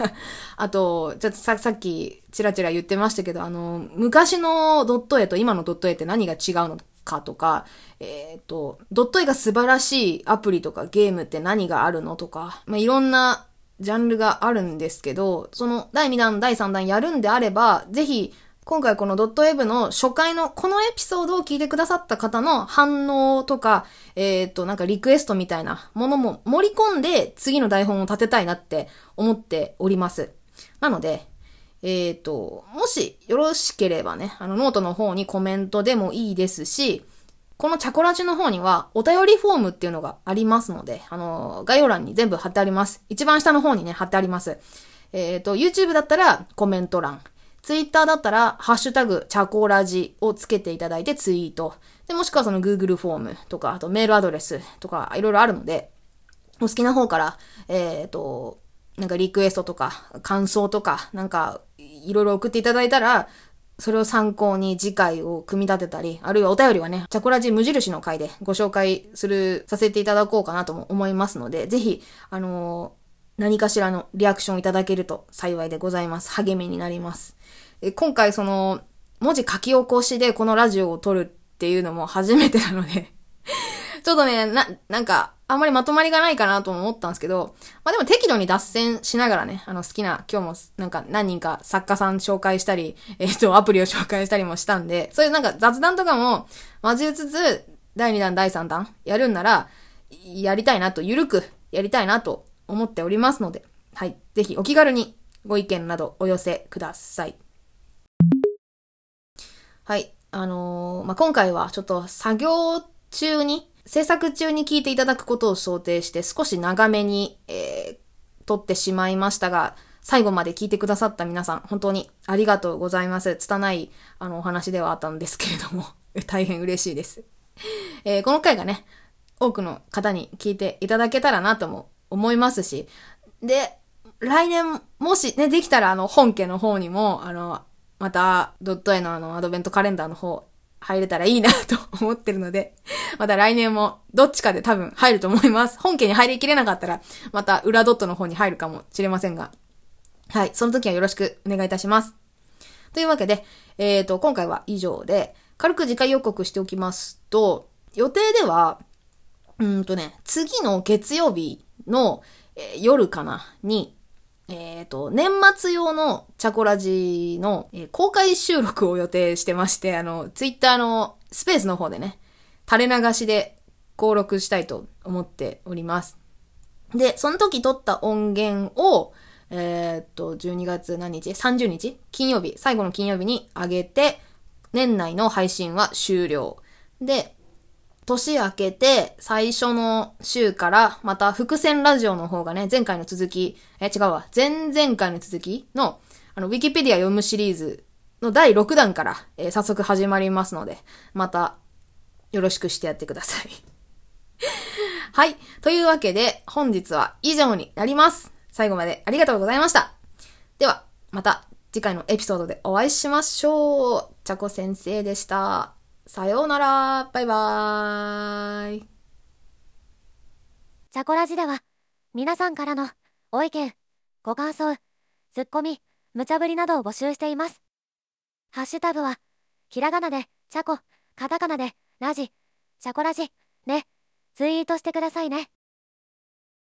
あと、ちょっとささっき、ちらちら言ってましたけど、あの、昔のドット絵と今のドット絵って何が違うのかとか、えっ、ー、と、ドット絵が素晴らしいアプリとかゲームって何があるのとか、まあ、いろんなジャンルがあるんですけど、その第2弾、第3弾やるんであれば、ぜひ、今回このドット絵部の初回のこのエピソードを聞いてくださった方の反応とか、えっ、ー、と、なんかリクエストみたいなものも盛り込んで次の台本を立てたいなって思っております。なので、えっ、ー、と、もしよろしければね、あのノートの方にコメントでもいいですし、このチャコラジの方にはお便りフォームっていうのがありますので、あの、概要欄に全部貼ってあります。一番下の方にね、貼ってあります。えっ、ー、と、YouTube だったらコメント欄。ツイッターだったら、ハッシュタグ、チャコラジをつけていただいてツイート。で、もしくはその Google フォームとか、あとメールアドレスとか、いろいろあるので、お好きな方から、えっ、ー、と、なんかリクエストとか、感想とか、なんか、いろいろ送っていただいたら、それを参考に次回を組み立てたり、あるいはお便りはね、チャコラジ無印の回でご紹介する、させていただこうかなとも思いますので、ぜひ、あのー、何かしらのリアクションいただけると幸いでございます。励みになります。え今回その、文字書き起こしでこのラジオを撮るっていうのも初めてなので ちょっとね、な、なんか、あんまりまとまりがないかなと思ったんですけど、まあでも適度に脱線しながらね、あの好きな、今日もなんか何人か作家さん紹介したり、えっ、ー、と、アプリを紹介したりもしたんで、そういうなんか雑談とかも交えつつ、第2弾、第3弾やるんなら、やりたいなと、ゆるくやりたいなと思っておりますので、はい。ぜひお気軽にご意見などお寄せください。はい。あのー、まあ、今回はちょっと作業中に、制作中に聞いていただくことを想定して少し長めに、えー、撮ってしまいましたが、最後まで聞いてくださった皆さん、本当にありがとうございます。拙い、あの、お話ではあったんですけれども、大変嬉しいです。えー、この回がね、多くの方に聞いていただけたらなとも思いますし、で、来年、もしね、できたらあの、本家の方にも、あの、また、ドット絵のあの、アドベントカレンダーの方、入れたらいいなと思ってるので、また来年もどっちかで多分入ると思います。本家に入りきれなかったら、また裏ドットの方に入るかもしれませんが。はい、その時はよろしくお願いいたします。というわけで、えっ、ー、と、今回は以上で、軽く次回予告しておきますと、予定では、うんとね、次の月曜日の、えー夜かな、に、えっ、と、年末用のチャコラジの、えー公開収録を予定してまして、あの、ツイッターのスペースの方でね、垂れ流しで登録したいと思っております。で、その時撮った音源を、えーっと、12月何日 ?30 日？金曜日、最後の金曜日に上げて、年内の配信は終了。で、年明けて最初の週からまた伏線ラジオの方がね、前回の続き、え、違うわ、前々回の続きの、あの、ウィキペディア読むシリーズの第6弾から、えー早速始まりますので、またよろしくしてやってください。はい。というわけで、本日は以上になります。最後までありがとうございました。では、また次回のエピソードでお会いしましょう。ちゃこ先生でした。さようなら。バイバーイ。チャコラジでは、皆さんからのご意見、ご感想、ツッコミ、無茶ぶりなどを募集しています。ハッシュタグは、ひらがなで、チャコ、カタカナで、ラジ、チャコラジ、ね、ツイートしてくださいね。